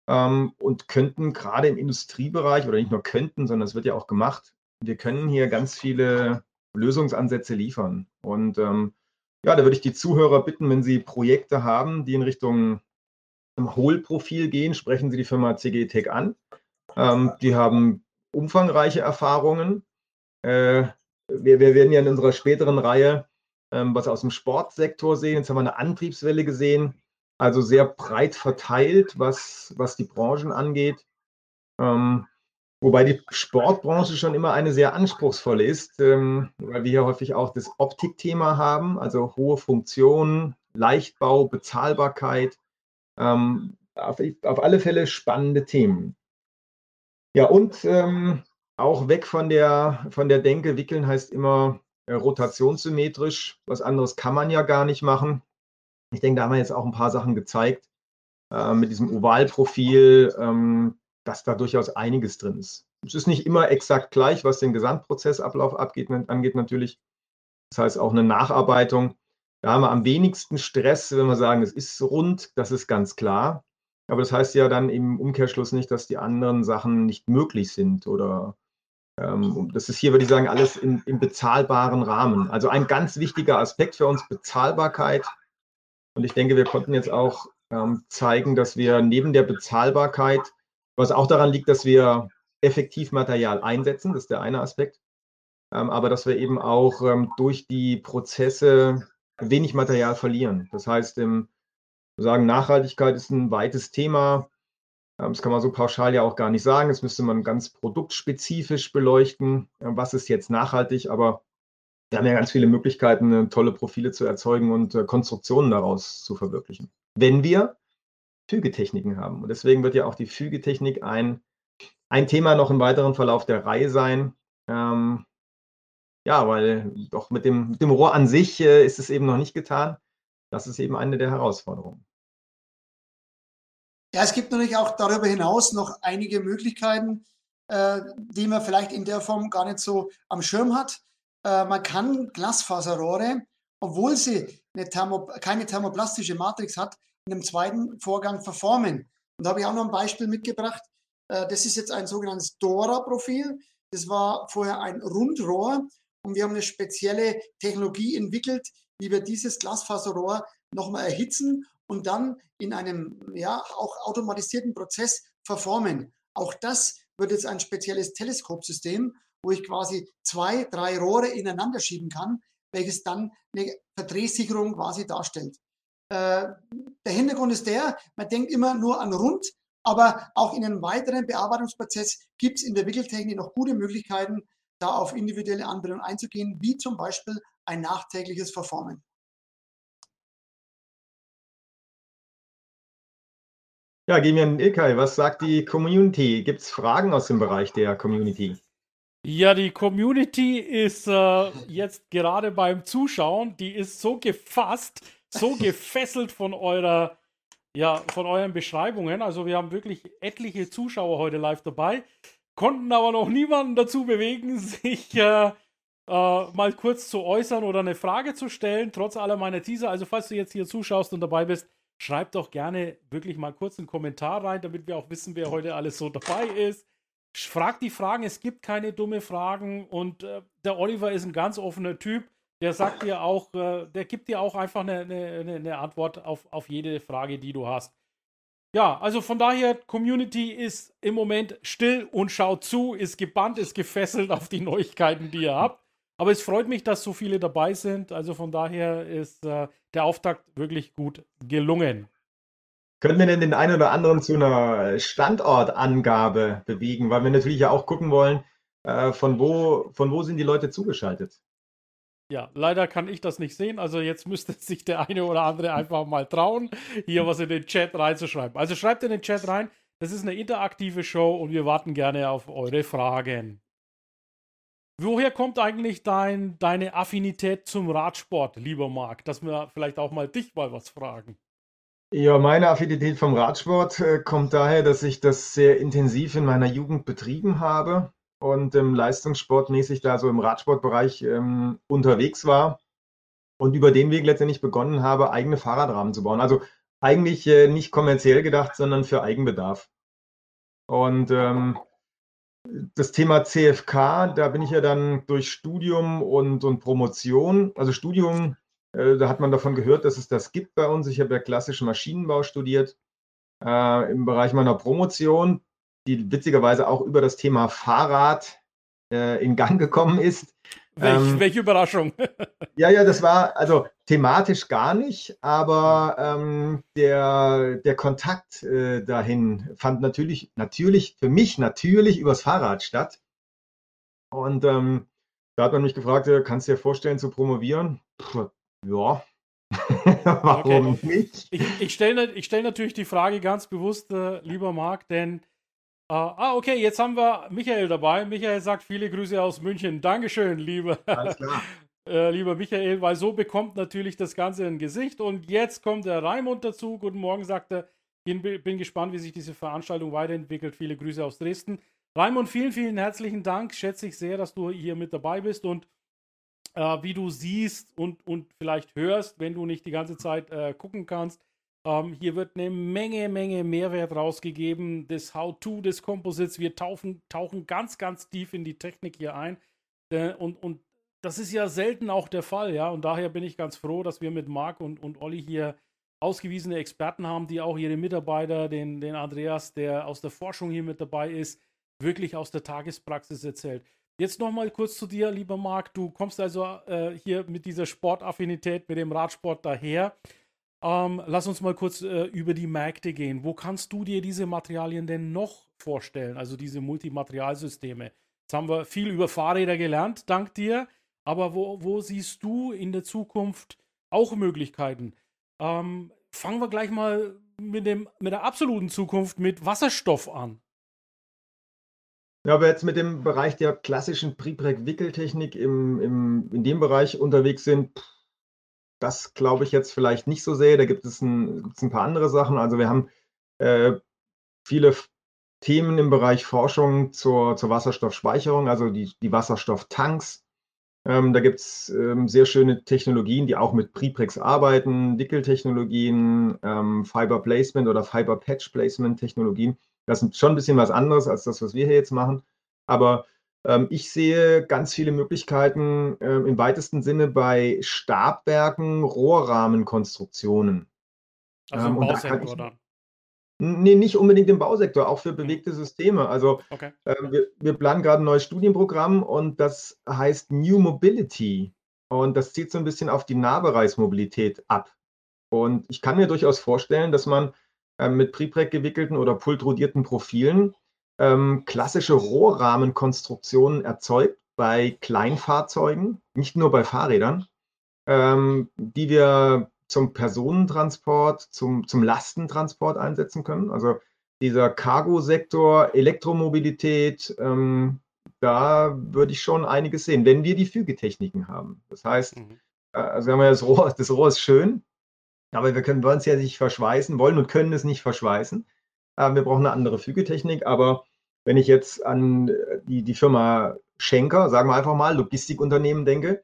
[SPEAKER 4] ähm, und könnten gerade im Industriebereich oder nicht nur könnten, sondern es wird ja auch gemacht, wir können hier ganz viele Lösungsansätze liefern. Und ähm, ja, da würde ich die Zuhörer bitten, wenn sie Projekte haben, die in Richtung Hohlprofil gehen, sprechen Sie die Firma CG Tech an. Ähm, die haben umfangreiche Erfahrungen. Äh, wir, wir, werden ja in unserer späteren Reihe ähm, was aus dem Sportsektor sehen. Jetzt haben wir eine Antriebswelle gesehen also sehr breit verteilt, was, was die Branchen angeht. Ähm, wobei die Sportbranche schon immer eine sehr anspruchsvolle ist, ähm, weil wir hier häufig auch das Optikthema haben, also hohe Funktionen, Leichtbau, Bezahlbarkeit. Ähm, auf, auf, alle Fälle spannende Themen. Ja, und ähm, auch weg von der, von der Denke, wickeln heißt immer äh, rotationssymmetrisch. Was anderes kann man ja gar nicht machen. Ich denke, da haben wir jetzt auch ein paar Sachen gezeigt äh, mit diesem Ovalprofil, ähm, dass da durchaus einiges drin ist. Es ist nicht immer exakt gleich, was den Gesamtprozessablauf abgeht, angeht natürlich. Das heißt auch eine Nacharbeitung. Da haben wir am wenigsten Stress, wenn wir sagen, es ist rund, das ist ganz klar. Aber das heißt ja dann im Umkehrschluss nicht, dass die anderen Sachen nicht möglich sind oder das ist hier, würde ich sagen, alles in, im bezahlbaren Rahmen. Also ein ganz wichtiger Aspekt für uns, Bezahlbarkeit und ich denke, wir konnten jetzt auch ähm, zeigen, dass wir neben der Bezahlbarkeit, was auch daran liegt, dass wir effektiv Material einsetzen, das ist der eine Aspekt, ähm, aber dass wir eben auch ähm, durch die Prozesse wenig Material verlieren. Das heißt, im, sagen, Nachhaltigkeit ist ein weites Thema. Ähm, das kann man so pauschal ja auch gar nicht sagen. Das müsste man ganz produktspezifisch beleuchten. Äh, was ist jetzt nachhaltig? Aber wir haben ja ganz viele Möglichkeiten, äh, tolle Profile zu erzeugen und äh, Konstruktionen daraus zu verwirklichen. Wenn wir Fügetechniken haben. Und deswegen wird ja auch die Fügetechnik ein, ein Thema noch im weiteren Verlauf der Reihe sein. Ähm, ja, weil doch mit dem, mit dem Rohr an sich äh, ist es eben noch nicht getan. Das ist eben eine der Herausforderungen.
[SPEAKER 2] Ja, es gibt natürlich auch darüber hinaus noch einige Möglichkeiten, äh, die man vielleicht in der Form gar nicht so am Schirm hat. Äh, man kann Glasfaserrohre, obwohl sie Thermo, keine thermoplastische Matrix hat, in einem zweiten Vorgang verformen. Und da habe ich auch noch ein Beispiel mitgebracht. Äh, das ist jetzt ein sogenanntes Dora-Profil. Das war vorher ein Rundrohr und wir haben eine spezielle Technologie entwickelt, wie wir dieses Glasfaserrohr nochmal erhitzen und dann in einem ja, auch automatisierten Prozess verformen. Auch das wird jetzt ein spezielles Teleskopsystem wo ich quasi zwei, drei Rohre ineinander schieben kann, welches dann eine Verdrehsicherung quasi darstellt. Äh, der Hintergrund ist der, man denkt immer nur an rund, aber auch in einem weiteren Bearbeitungsprozess gibt es in der Wickeltechnik noch gute Möglichkeiten, da auf individuelle Anwendungen einzugehen, wie zum Beispiel ein nachträgliches Verformen.
[SPEAKER 4] Ja, gehen wir an Ilkay. Was sagt die Community? Gibt es Fragen aus dem Bereich der Community?
[SPEAKER 1] Ja, die Community ist äh, jetzt gerade beim Zuschauen, die ist so gefasst, so <laughs> gefesselt von eurer, ja, von euren Beschreibungen. Also wir haben wirklich etliche Zuschauer heute live dabei, konnten aber noch niemanden dazu bewegen, <laughs> sich äh, äh, mal kurz zu äußern oder eine Frage zu stellen, trotz aller meiner Teaser. Also falls du jetzt hier zuschaust und dabei bist, schreibt doch gerne wirklich mal kurz einen Kommentar rein, damit wir auch wissen, wer heute alles so dabei ist. Fragt die Fragen, es gibt keine dumme Fragen und äh, der Oliver ist ein ganz offener Typ. Der sagt dir auch, äh, der gibt dir auch einfach eine, eine, eine Antwort auf, auf jede Frage, die du hast. Ja, also von daher, Community ist im Moment still und schaut zu, ist gebannt, ist gefesselt auf die Neuigkeiten, die ihr habt. Aber es freut mich, dass so viele dabei sind. Also von daher ist äh, der Auftakt wirklich gut gelungen.
[SPEAKER 4] Können wir denn den einen oder anderen zu einer Standortangabe bewegen? Weil wir natürlich ja auch gucken wollen, äh, von, wo, von wo sind die Leute zugeschaltet?
[SPEAKER 1] Ja, leider kann ich das nicht sehen. Also jetzt müsste <laughs> sich der eine oder andere einfach mal trauen, hier was in den Chat reinzuschreiben. Also schreibt in den Chat rein. Das ist eine interaktive Show und wir warten gerne auf eure Fragen. Woher kommt eigentlich dein, deine Affinität zum Radsport, lieber Marc? Dass wir vielleicht auch mal dich mal was fragen.
[SPEAKER 4] Ja, meine Affinität vom Radsport äh, kommt daher, dass ich das sehr intensiv in meiner Jugend betrieben habe und ähm, leistungssportmäßig da so im Radsportbereich ähm, unterwegs war und über den Weg letztendlich begonnen habe, eigene Fahrradrahmen zu bauen. Also eigentlich äh, nicht kommerziell gedacht, sondern für Eigenbedarf. Und ähm, das Thema CFK, da bin ich ja dann durch Studium und, und Promotion, also Studium, äh, da hat man davon gehört, dass es das gibt bei uns. Ich habe ja klassischen Maschinenbau studiert äh, im Bereich meiner Promotion, die witzigerweise auch über das Thema Fahrrad äh, in Gang gekommen ist.
[SPEAKER 1] Welch, ähm, welche Überraschung.
[SPEAKER 4] ja, ja, das war also thematisch gar nicht, aber ähm, der, der Kontakt äh, dahin fand natürlich, natürlich, für mich natürlich übers Fahrrad statt. Und ähm, da hat man mich gefragt, äh, kannst du dir vorstellen zu promovieren? Puh, ja. <laughs> Warum okay. nicht?
[SPEAKER 1] Ich, ich stelle ich stell natürlich die Frage ganz bewusst, äh, lieber Marc, denn Uh, ah, okay, jetzt haben wir Michael dabei. Michael sagt viele Grüße aus München. Dankeschön, liebe, äh, lieber Michael, weil so bekommt natürlich das Ganze ein Gesicht. Und jetzt kommt der Raimund dazu. Guten Morgen, sagt er. Bin, bin gespannt, wie sich diese Veranstaltung weiterentwickelt. Viele Grüße aus Dresden. Raimund, vielen, vielen herzlichen Dank. Schätze ich sehr, dass du hier mit dabei bist und äh, wie du siehst und, und vielleicht hörst, wenn du nicht die ganze Zeit äh, gucken kannst ähm, hier wird eine Menge, Menge Mehrwert rausgegeben. Das How-To des Composites. Wir tauchen, tauchen ganz, ganz tief in die Technik hier ein. Äh, und, und das ist ja selten auch der Fall, ja. Und daher bin ich ganz froh, dass wir mit Marc und, und Olli hier ausgewiesene Experten haben, die auch ihre Mitarbeiter, den, den Andreas, der aus der Forschung hier mit dabei ist, wirklich aus der Tagespraxis erzählt. Jetzt nochmal kurz zu dir, lieber Marc. Du kommst also äh, hier mit dieser Sportaffinität, mit dem Radsport daher. Ähm, lass uns mal kurz äh, über die Märkte gehen. Wo kannst du dir diese Materialien denn noch vorstellen, also diese Multimaterialsysteme? Jetzt haben wir viel über Fahrräder gelernt, dank dir. Aber wo, wo siehst du in der Zukunft auch Möglichkeiten? Ähm, fangen wir gleich mal mit, dem, mit der absoluten Zukunft mit Wasserstoff an.
[SPEAKER 4] Ja, aber jetzt mit dem Bereich der klassischen Prepreg-Wickeltechnik im, im, in dem Bereich unterwegs sind, das glaube ich jetzt vielleicht nicht so sehr. Da gibt es ein, gibt's ein paar andere Sachen. Also wir haben äh, viele Themen im Bereich Forschung zur, zur Wasserstoffspeicherung, also die, die Wasserstofftanks. Ähm, da gibt es ähm, sehr schöne Technologien, die auch mit Preprex arbeiten, Dickeltechnologien, ähm, Fiber Placement oder Fiber Patch Placement Technologien. Das ist schon ein bisschen was anderes als das, was wir hier jetzt machen. Aber ähm, ich sehe ganz viele Möglichkeiten ähm, im weitesten Sinne bei Stabwerken, Rohrrahmenkonstruktionen.
[SPEAKER 1] Also im ähm, Bausektor dann?
[SPEAKER 4] Nee, nicht unbedingt im Bausektor, auch für mhm. bewegte Systeme. Also okay. äh, wir, wir, planen gerade ein neues Studienprogramm und das heißt New Mobility. Und das zieht so ein bisschen auf die Nahbereichsmobilität ab. Und ich kann mir durchaus vorstellen, dass man äh, mit Prepreg gewickelten oder pultrodierten Profilen ähm, klassische Rohrrahmenkonstruktionen erzeugt bei Kleinfahrzeugen, nicht nur bei Fahrrädern, ähm, die wir zum Personentransport, zum, zum Lastentransport einsetzen können. Also dieser Cargo-Sektor, Elektromobilität, ähm, da würde ich schon einiges sehen, wenn wir die Fügetechniken haben. Das heißt, mhm. äh, also haben wir das Rohr, das Rohr ist schön, aber wir können wollen es ja nicht verschweißen, wollen und können es nicht verschweißen. Äh, wir brauchen eine andere Fügetechnik, aber wenn ich jetzt an äh, die, die Firma Schenker, sagen wir einfach mal, Logistikunternehmen denke,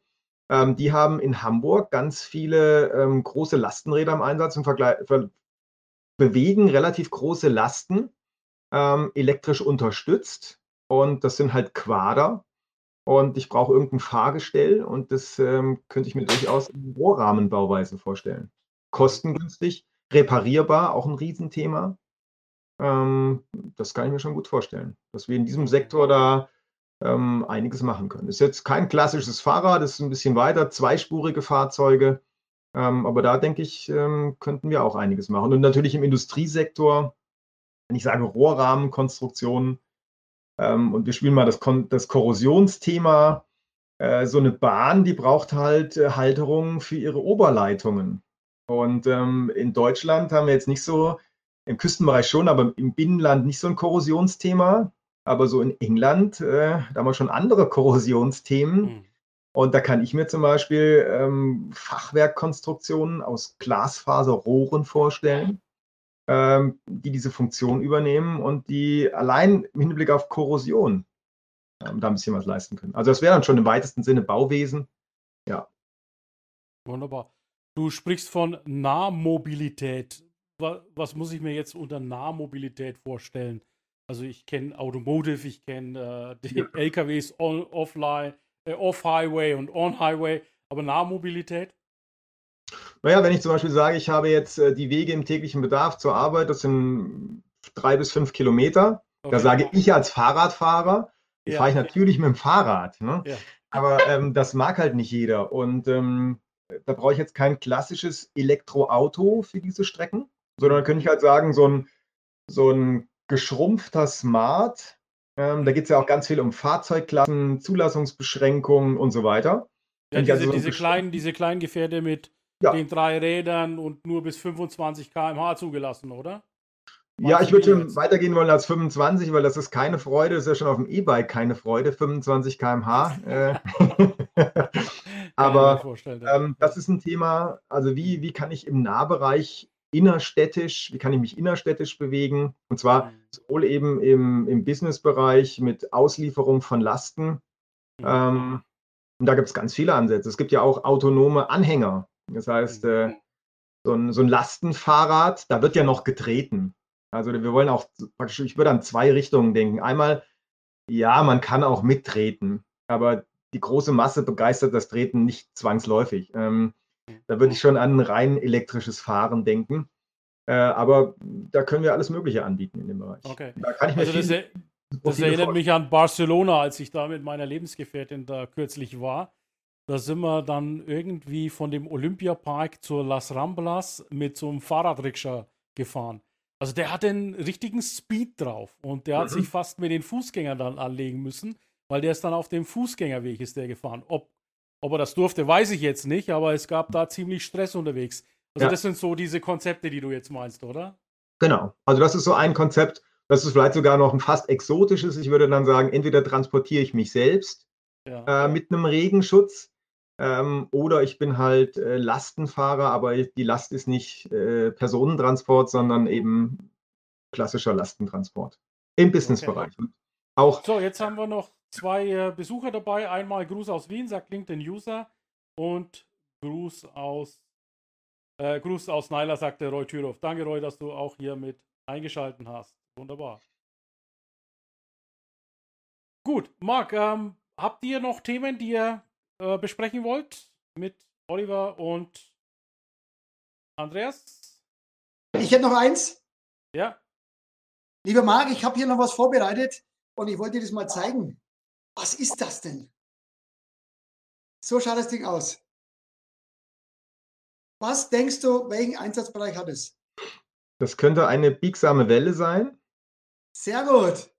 [SPEAKER 4] ähm, die haben in Hamburg ganz viele ähm, große Lastenräder im Einsatz ver bewegen relativ große Lasten ähm, elektrisch unterstützt. Und das sind halt Quader. Und ich brauche irgendein Fahrgestell und das ähm, könnte ich mir durchaus in Rohrrahmenbauweise vorstellen. Kostengünstig, reparierbar, auch ein Riesenthema. Ähm, das kann ich mir schon gut vorstellen, dass wir in diesem Sektor da ähm, einiges machen können. Ist jetzt kein klassisches Fahrrad, ist ein bisschen weiter, zweispurige Fahrzeuge. Ähm, aber da denke ich, ähm, könnten wir auch einiges machen. Und natürlich im Industriesektor, wenn ich sage Rohrrahmenkonstruktionen, ähm, und wir spielen mal das, Kon das Korrosionsthema, äh, so eine Bahn, die braucht halt äh, Halterungen für ihre Oberleitungen. Und ähm, in Deutschland haben wir jetzt nicht so, im Küstenbereich schon, aber im Binnenland nicht so ein Korrosionsthema. Aber so in England, äh, da haben wir schon andere Korrosionsthemen. Mhm. Und da kann ich mir zum Beispiel ähm, Fachwerkkonstruktionen aus Glasfaserrohren vorstellen, ähm, die diese Funktion übernehmen und die allein im Hinblick auf Korrosion ähm, da ein bisschen was leisten können. Also das wäre dann schon im weitesten Sinne Bauwesen. Ja.
[SPEAKER 1] Wunderbar. Du sprichst von Nahmobilität. Was muss ich mir jetzt unter Nahmobilität vorstellen? Also ich kenne Automotive, ich kenne äh, die ja. LKWs on, offline, äh, off-Highway und on-Highway, aber Nahmobilität?
[SPEAKER 4] Naja, wenn ich zum Beispiel sage, ich habe jetzt äh, die Wege im täglichen Bedarf zur Arbeit, das sind drei bis fünf Kilometer, okay. da sage ich als Fahrradfahrer, ja. fahre ich natürlich mit dem Fahrrad. Ne? Ja. Aber ähm, das mag halt nicht jeder. Und ähm, da brauche ich jetzt kein klassisches Elektroauto für diese Strecken, sondern könnte ich halt sagen, so ein, so ein geschrumpfter Smart. Ähm, da geht es ja auch ganz viel um Fahrzeugklassen, Zulassungsbeschränkungen und so weiter.
[SPEAKER 1] Ja, diese, also so diese, kleinen, diese kleinen Gefährte mit ja. den drei Rädern und nur bis 25 km/h zugelassen, oder?
[SPEAKER 4] Ja, ich würde schon weitergehen wollen als 25, weil das ist keine Freude, das ist ja schon auf dem E-Bike keine Freude, 25 km/h. Äh. <laughs> <laughs> Aber ähm, das ist ein Thema, also wie, wie kann ich im Nahbereich innerstädtisch, wie kann ich mich innerstädtisch bewegen? Und zwar mhm. sowohl eben im, im Businessbereich mit Auslieferung von Lasten. Mhm. Ähm, und da gibt es ganz viele Ansätze. Es gibt ja auch autonome Anhänger. Das heißt, mhm. äh, so, ein, so ein Lastenfahrrad, da wird ja noch getreten. Also wir wollen auch praktisch, ich würde an zwei Richtungen denken. Einmal, ja, man kann auch mittreten, aber die große Masse begeistert das Treten nicht zwangsläufig. Ähm, da würde ich schon an rein elektrisches Fahren denken. Äh, aber da können wir alles Mögliche anbieten in dem Bereich.
[SPEAKER 1] Okay. Da kann ich mir also das, er, das erinnert mich an Barcelona, als ich da mit meiner Lebensgefährtin da kürzlich war. Da sind wir dann irgendwie von dem Olympiapark zur Las Ramblas mit so einem Fahrradrikscha gefahren. Also der hat einen richtigen Speed drauf und der hat mhm. sich fast mit den Fußgängern dann anlegen müssen, weil der ist dann auf dem Fußgängerweg ist der gefahren. Ob ob er das durfte, weiß ich jetzt nicht, aber es gab da ziemlich Stress unterwegs. Also ja. das sind so diese Konzepte, die du jetzt meinst, oder?
[SPEAKER 4] Genau. Also das ist so ein Konzept, das ist vielleicht sogar noch ein fast exotisches. Ich würde dann sagen, entweder transportiere ich mich selbst ja. äh, mit einem Regenschutz ähm, oder ich bin halt äh, Lastenfahrer, aber die Last ist nicht äh, Personentransport, sondern eben klassischer Lastentransport im Businessbereich. Okay.
[SPEAKER 1] Auch so, jetzt haben wir noch zwei äh, Besucher dabei. Einmal Gruß aus Wien, sagt LinkedIn User. Und Gruß aus äh, Gruß aus Neiler, sagte Roy Thürhoff. Danke, Roy, dass du auch hier mit eingeschalten hast. Wunderbar. Gut, Marc, ähm, habt ihr noch Themen, die ihr äh, besprechen wollt mit Oliver und Andreas?
[SPEAKER 2] Ich hätte noch eins.
[SPEAKER 1] Ja.
[SPEAKER 2] Lieber Marc, ich habe hier noch was vorbereitet und ich wollte dir das mal zeigen. Was ist das denn? So schaut das Ding aus. Was denkst du, welchen Einsatzbereich hat es?
[SPEAKER 4] Das könnte eine biegsame Welle sein.
[SPEAKER 2] Sehr gut.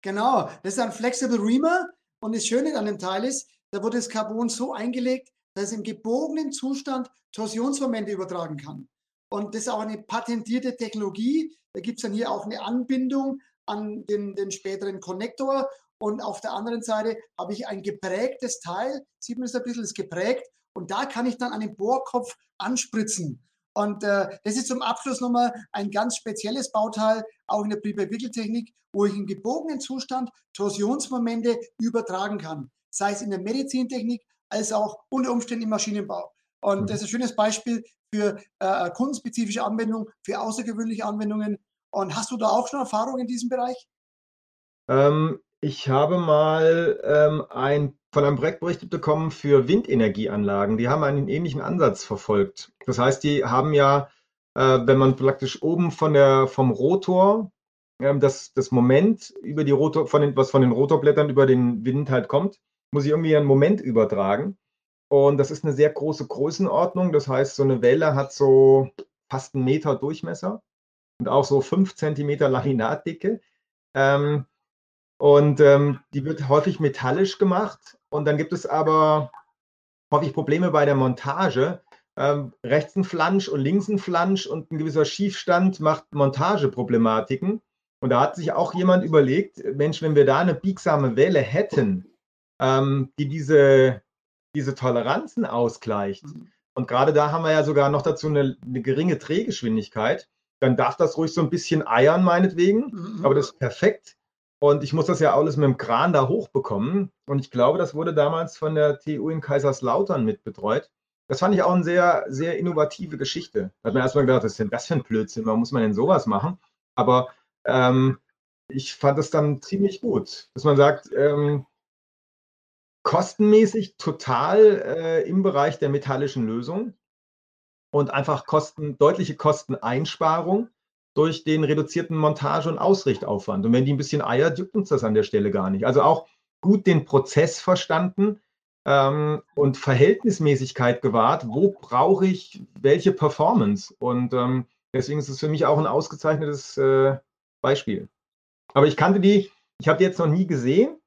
[SPEAKER 2] Genau. Das ist ein Flexible Reamer. Und das Schöne an dem Teil ist, da wird das Carbon so eingelegt, dass es im gebogenen Zustand Torsionsmomente übertragen kann. Und das ist auch eine patentierte Technologie. Da gibt es dann hier auch eine Anbindung an den, den späteren Konnektor und auf der anderen Seite habe ich ein geprägtes Teil, sieht man es ein bisschen, ist geprägt und da kann ich dann einen Bohrkopf anspritzen. Und äh, das ist zum Abschluss nochmal ein ganz spezielles Bauteil, auch in der Pre-Wickeltechnik, wo ich im gebogenen Zustand Torsionsmomente übertragen kann. Sei es in der Medizintechnik als auch unter Umständen im Maschinenbau. Und mhm. das ist ein schönes Beispiel für äh, kundenspezifische Anwendungen, für außergewöhnliche Anwendungen. Und hast du da auch schon Erfahrung in diesem Bereich?
[SPEAKER 4] Ähm, ich habe mal ähm, ein, von einem Projekt berichtet bekommen für Windenergieanlagen. Die haben einen ähnlichen Ansatz verfolgt. Das heißt, die haben ja, äh, wenn man praktisch oben von der, vom Rotor ähm, das, das Moment über die Rotor, von den, was von den Rotorblättern über den Wind halt kommt, muss ich irgendwie einen Moment übertragen. Und das ist eine sehr große Größenordnung. Das heißt, so eine Welle hat so fast einen Meter Durchmesser und auch so fünf Zentimeter Laminatdicke. Ähm, und ähm, die wird häufig metallisch gemacht. Und dann gibt es aber häufig Probleme bei der Montage. Ähm, rechts ein Flansch und links ein Flansch und ein gewisser Schiefstand macht Montageproblematiken. Und da hat sich auch jemand überlegt, Mensch, wenn wir da eine biegsame Welle hätten, ähm, die diese, diese Toleranzen ausgleicht, mhm. und gerade da haben wir ja sogar noch dazu eine, eine geringe Drehgeschwindigkeit, dann darf das ruhig so ein bisschen eiern, meinetwegen, mhm. aber das ist perfekt. Und ich muss das ja alles mit dem Kran da hochbekommen. Und ich glaube, das wurde damals von der TU in Kaiserslautern mitbetreut. Das fand ich auch eine sehr, sehr innovative Geschichte. Da hat man erstmal gedacht, was ist denn das für ein Blödsinn? Warum muss man denn sowas machen? Aber ähm, ich fand es dann ziemlich gut, dass man sagt, ähm, kostenmäßig total äh, im Bereich der metallischen Lösung und einfach Kosten, deutliche Kosteneinsparung durch den reduzierten Montage- und Ausrichtaufwand. Und wenn die ein bisschen eiert, juckt uns das an der Stelle gar nicht. Also auch gut den Prozess verstanden ähm, und Verhältnismäßigkeit gewahrt. Wo brauche ich welche Performance? Und ähm, deswegen ist es für mich auch ein ausgezeichnetes äh, Beispiel. Aber ich kannte die, ich habe die jetzt noch nie gesehen,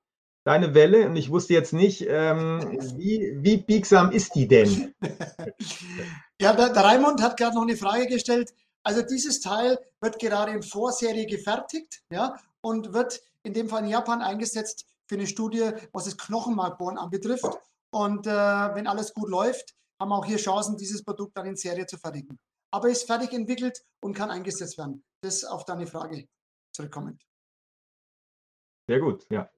[SPEAKER 4] deine Welle, und ich wusste jetzt nicht, ähm, wie, wie biegsam ist die denn? <laughs>
[SPEAKER 2] ja, der, der Raimund hat gerade noch eine Frage gestellt. Also dieses Teil wird gerade in Vorserie gefertigt ja, und wird in dem Fall in Japan eingesetzt für eine Studie, was das Knochenmarkbohren anbetrifft. Und äh, wenn alles gut läuft, haben wir auch hier Chancen, dieses Produkt dann in Serie zu fertigen. Aber ist fertig entwickelt und kann eingesetzt werden. Das auf deine Frage zurückkommend.
[SPEAKER 4] Sehr gut, ja.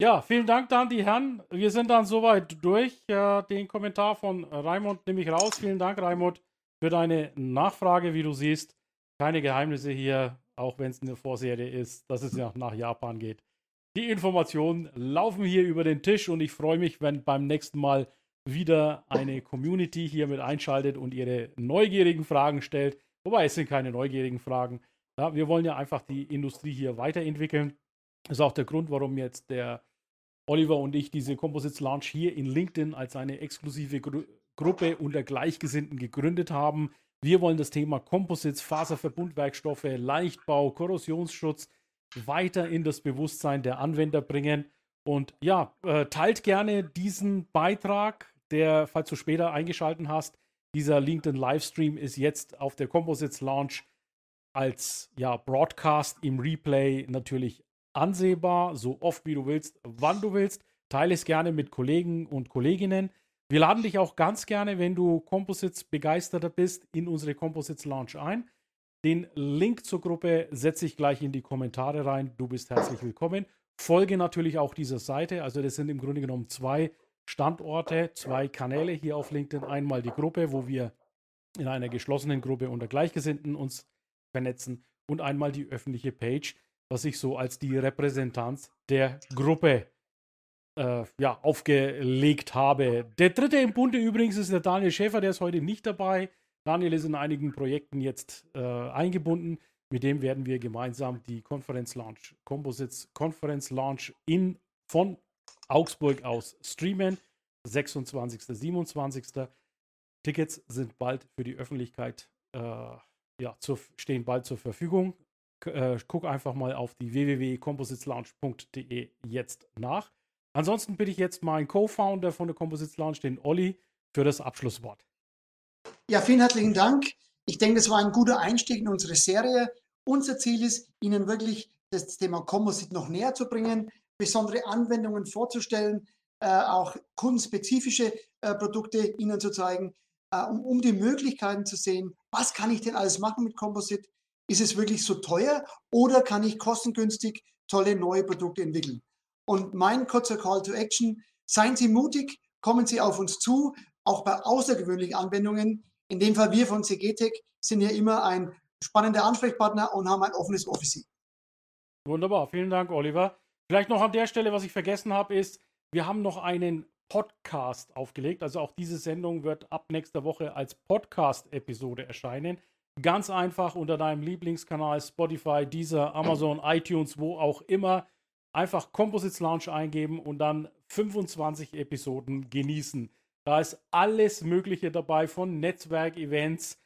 [SPEAKER 1] Ja, vielen Dank dann die Herren. Wir sind dann soweit durch. Äh, den Kommentar von Raimund nehme ich raus. Vielen Dank, Raimund, für deine Nachfrage. Wie du siehst, keine Geheimnisse hier, auch wenn es eine Vorserie ist, dass es ja nach Japan geht. Die Informationen laufen hier über den Tisch und ich freue mich, wenn beim nächsten Mal wieder eine Community hier mit einschaltet und ihre neugierigen Fragen stellt. Wobei es sind keine neugierigen Fragen. Ja, wir wollen ja einfach die Industrie hier weiterentwickeln. Das ist auch der Grund, warum jetzt der Oliver und ich diese Composites Launch hier in LinkedIn als eine exklusive Gru Gruppe unter Gleichgesinnten gegründet haben. Wir wollen das Thema Composites, Faserverbundwerkstoffe, Leichtbau, Korrosionsschutz weiter in das Bewusstsein der Anwender bringen. Und ja, äh, teilt gerne diesen Beitrag, der, falls du später eingeschaltet hast, dieser LinkedIn Livestream ist jetzt auf der Composites Launch als ja, Broadcast im Replay natürlich ansehbar, so oft wie du willst, wann du willst. Teile es gerne mit Kollegen und Kolleginnen. Wir laden dich auch ganz gerne, wenn du Composites begeisterter bist, in unsere Composites Launch ein. Den Link zur Gruppe setze ich gleich in die Kommentare rein. Du bist herzlich willkommen. Folge natürlich auch dieser Seite. Also das sind im Grunde genommen zwei Standorte, zwei Kanäle hier auf LinkedIn. Einmal die Gruppe, wo wir in einer geschlossenen Gruppe unter Gleichgesinnten uns vernetzen und einmal die öffentliche Page, was ich so als die Repräsentanz der Gruppe äh, ja, aufgelegt habe. Der dritte im Bunde übrigens ist der Daniel Schäfer, der ist heute nicht dabei. Daniel ist in einigen Projekten jetzt äh, eingebunden. Mit dem werden wir gemeinsam die Konferenz Launch Composites Konferenz Launch in, von Augsburg aus streamen. 26. 27. Tickets sind bald für die Öffentlichkeit äh, ja, zur, stehen bald zur Verfügung. Äh, guck einfach mal auf die www.compositeslounge.de jetzt nach. Ansonsten bitte ich jetzt meinen Co-Founder von der Composites Lounge, den Olli, für das Abschlusswort.
[SPEAKER 2] Ja, vielen herzlichen Dank. Ich denke, das war ein guter Einstieg in unsere Serie. Unser Ziel ist, Ihnen wirklich das Thema Composite noch näher zu bringen, besondere Anwendungen vorzustellen, äh, auch kundenspezifische äh, Produkte Ihnen zu zeigen, äh, um, um die Möglichkeiten zu sehen, was kann ich denn alles machen mit Composite? Ist es wirklich so teuer oder kann ich kostengünstig tolle neue Produkte entwickeln? Und mein kurzer Call to Action, seien Sie mutig kommen Sie auf uns zu, auch bei außergewöhnlichen Anwendungen. In dem Fall wir von CGTech sind ja immer ein spannender Ansprechpartner und haben ein offenes Office.
[SPEAKER 1] Wunderbar, vielen Dank, Oliver. Vielleicht noch an der Stelle, was ich vergessen habe, ist, wir haben noch einen Podcast aufgelegt. Also auch diese Sendung wird ab nächster Woche als Podcast-Episode erscheinen. Ganz einfach unter deinem Lieblingskanal Spotify, Deezer, Amazon, iTunes, wo auch immer. Einfach Composites Launch eingeben und dann 25 Episoden genießen. Da ist alles Mögliche dabei, von Netzwerkevents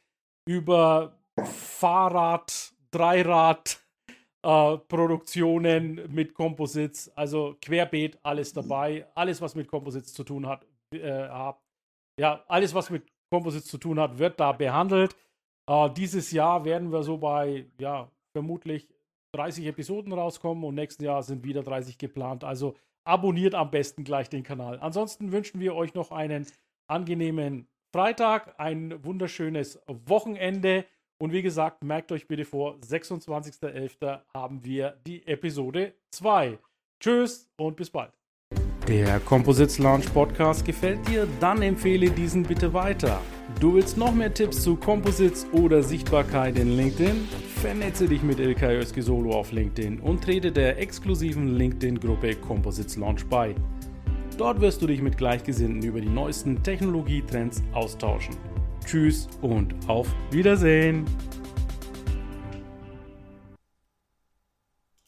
[SPEAKER 1] über Fahrrad, Dreirad, äh, Produktionen mit Composites, also querbeet alles dabei, alles was mit Composites zu tun hat, äh, ja, alles was mit Composites zu tun hat, wird da behandelt. Äh, dieses Jahr werden wir so bei, ja, vermutlich 30 Episoden rauskommen und nächstes Jahr sind wieder 30 geplant. Also abonniert am besten gleich den Kanal. Ansonsten wünschen wir euch noch einen angenehmen Freitag, ein wunderschönes Wochenende. Und wie gesagt, merkt euch bitte vor, 26.11. haben wir die Episode 2. Tschüss und bis bald. Der Composites Launch Podcast gefällt dir? Dann empfehle diesen bitte weiter. Du willst noch mehr Tipps zu Composites oder Sichtbarkeit in LinkedIn? Vernetze dich mit Ilkay Özki Solo auf LinkedIn und trete der exklusiven LinkedIn-Gruppe Composites Launch bei. Dort wirst du dich mit Gleichgesinnten über die neuesten Technologietrends austauschen. Tschüss und auf Wiedersehen.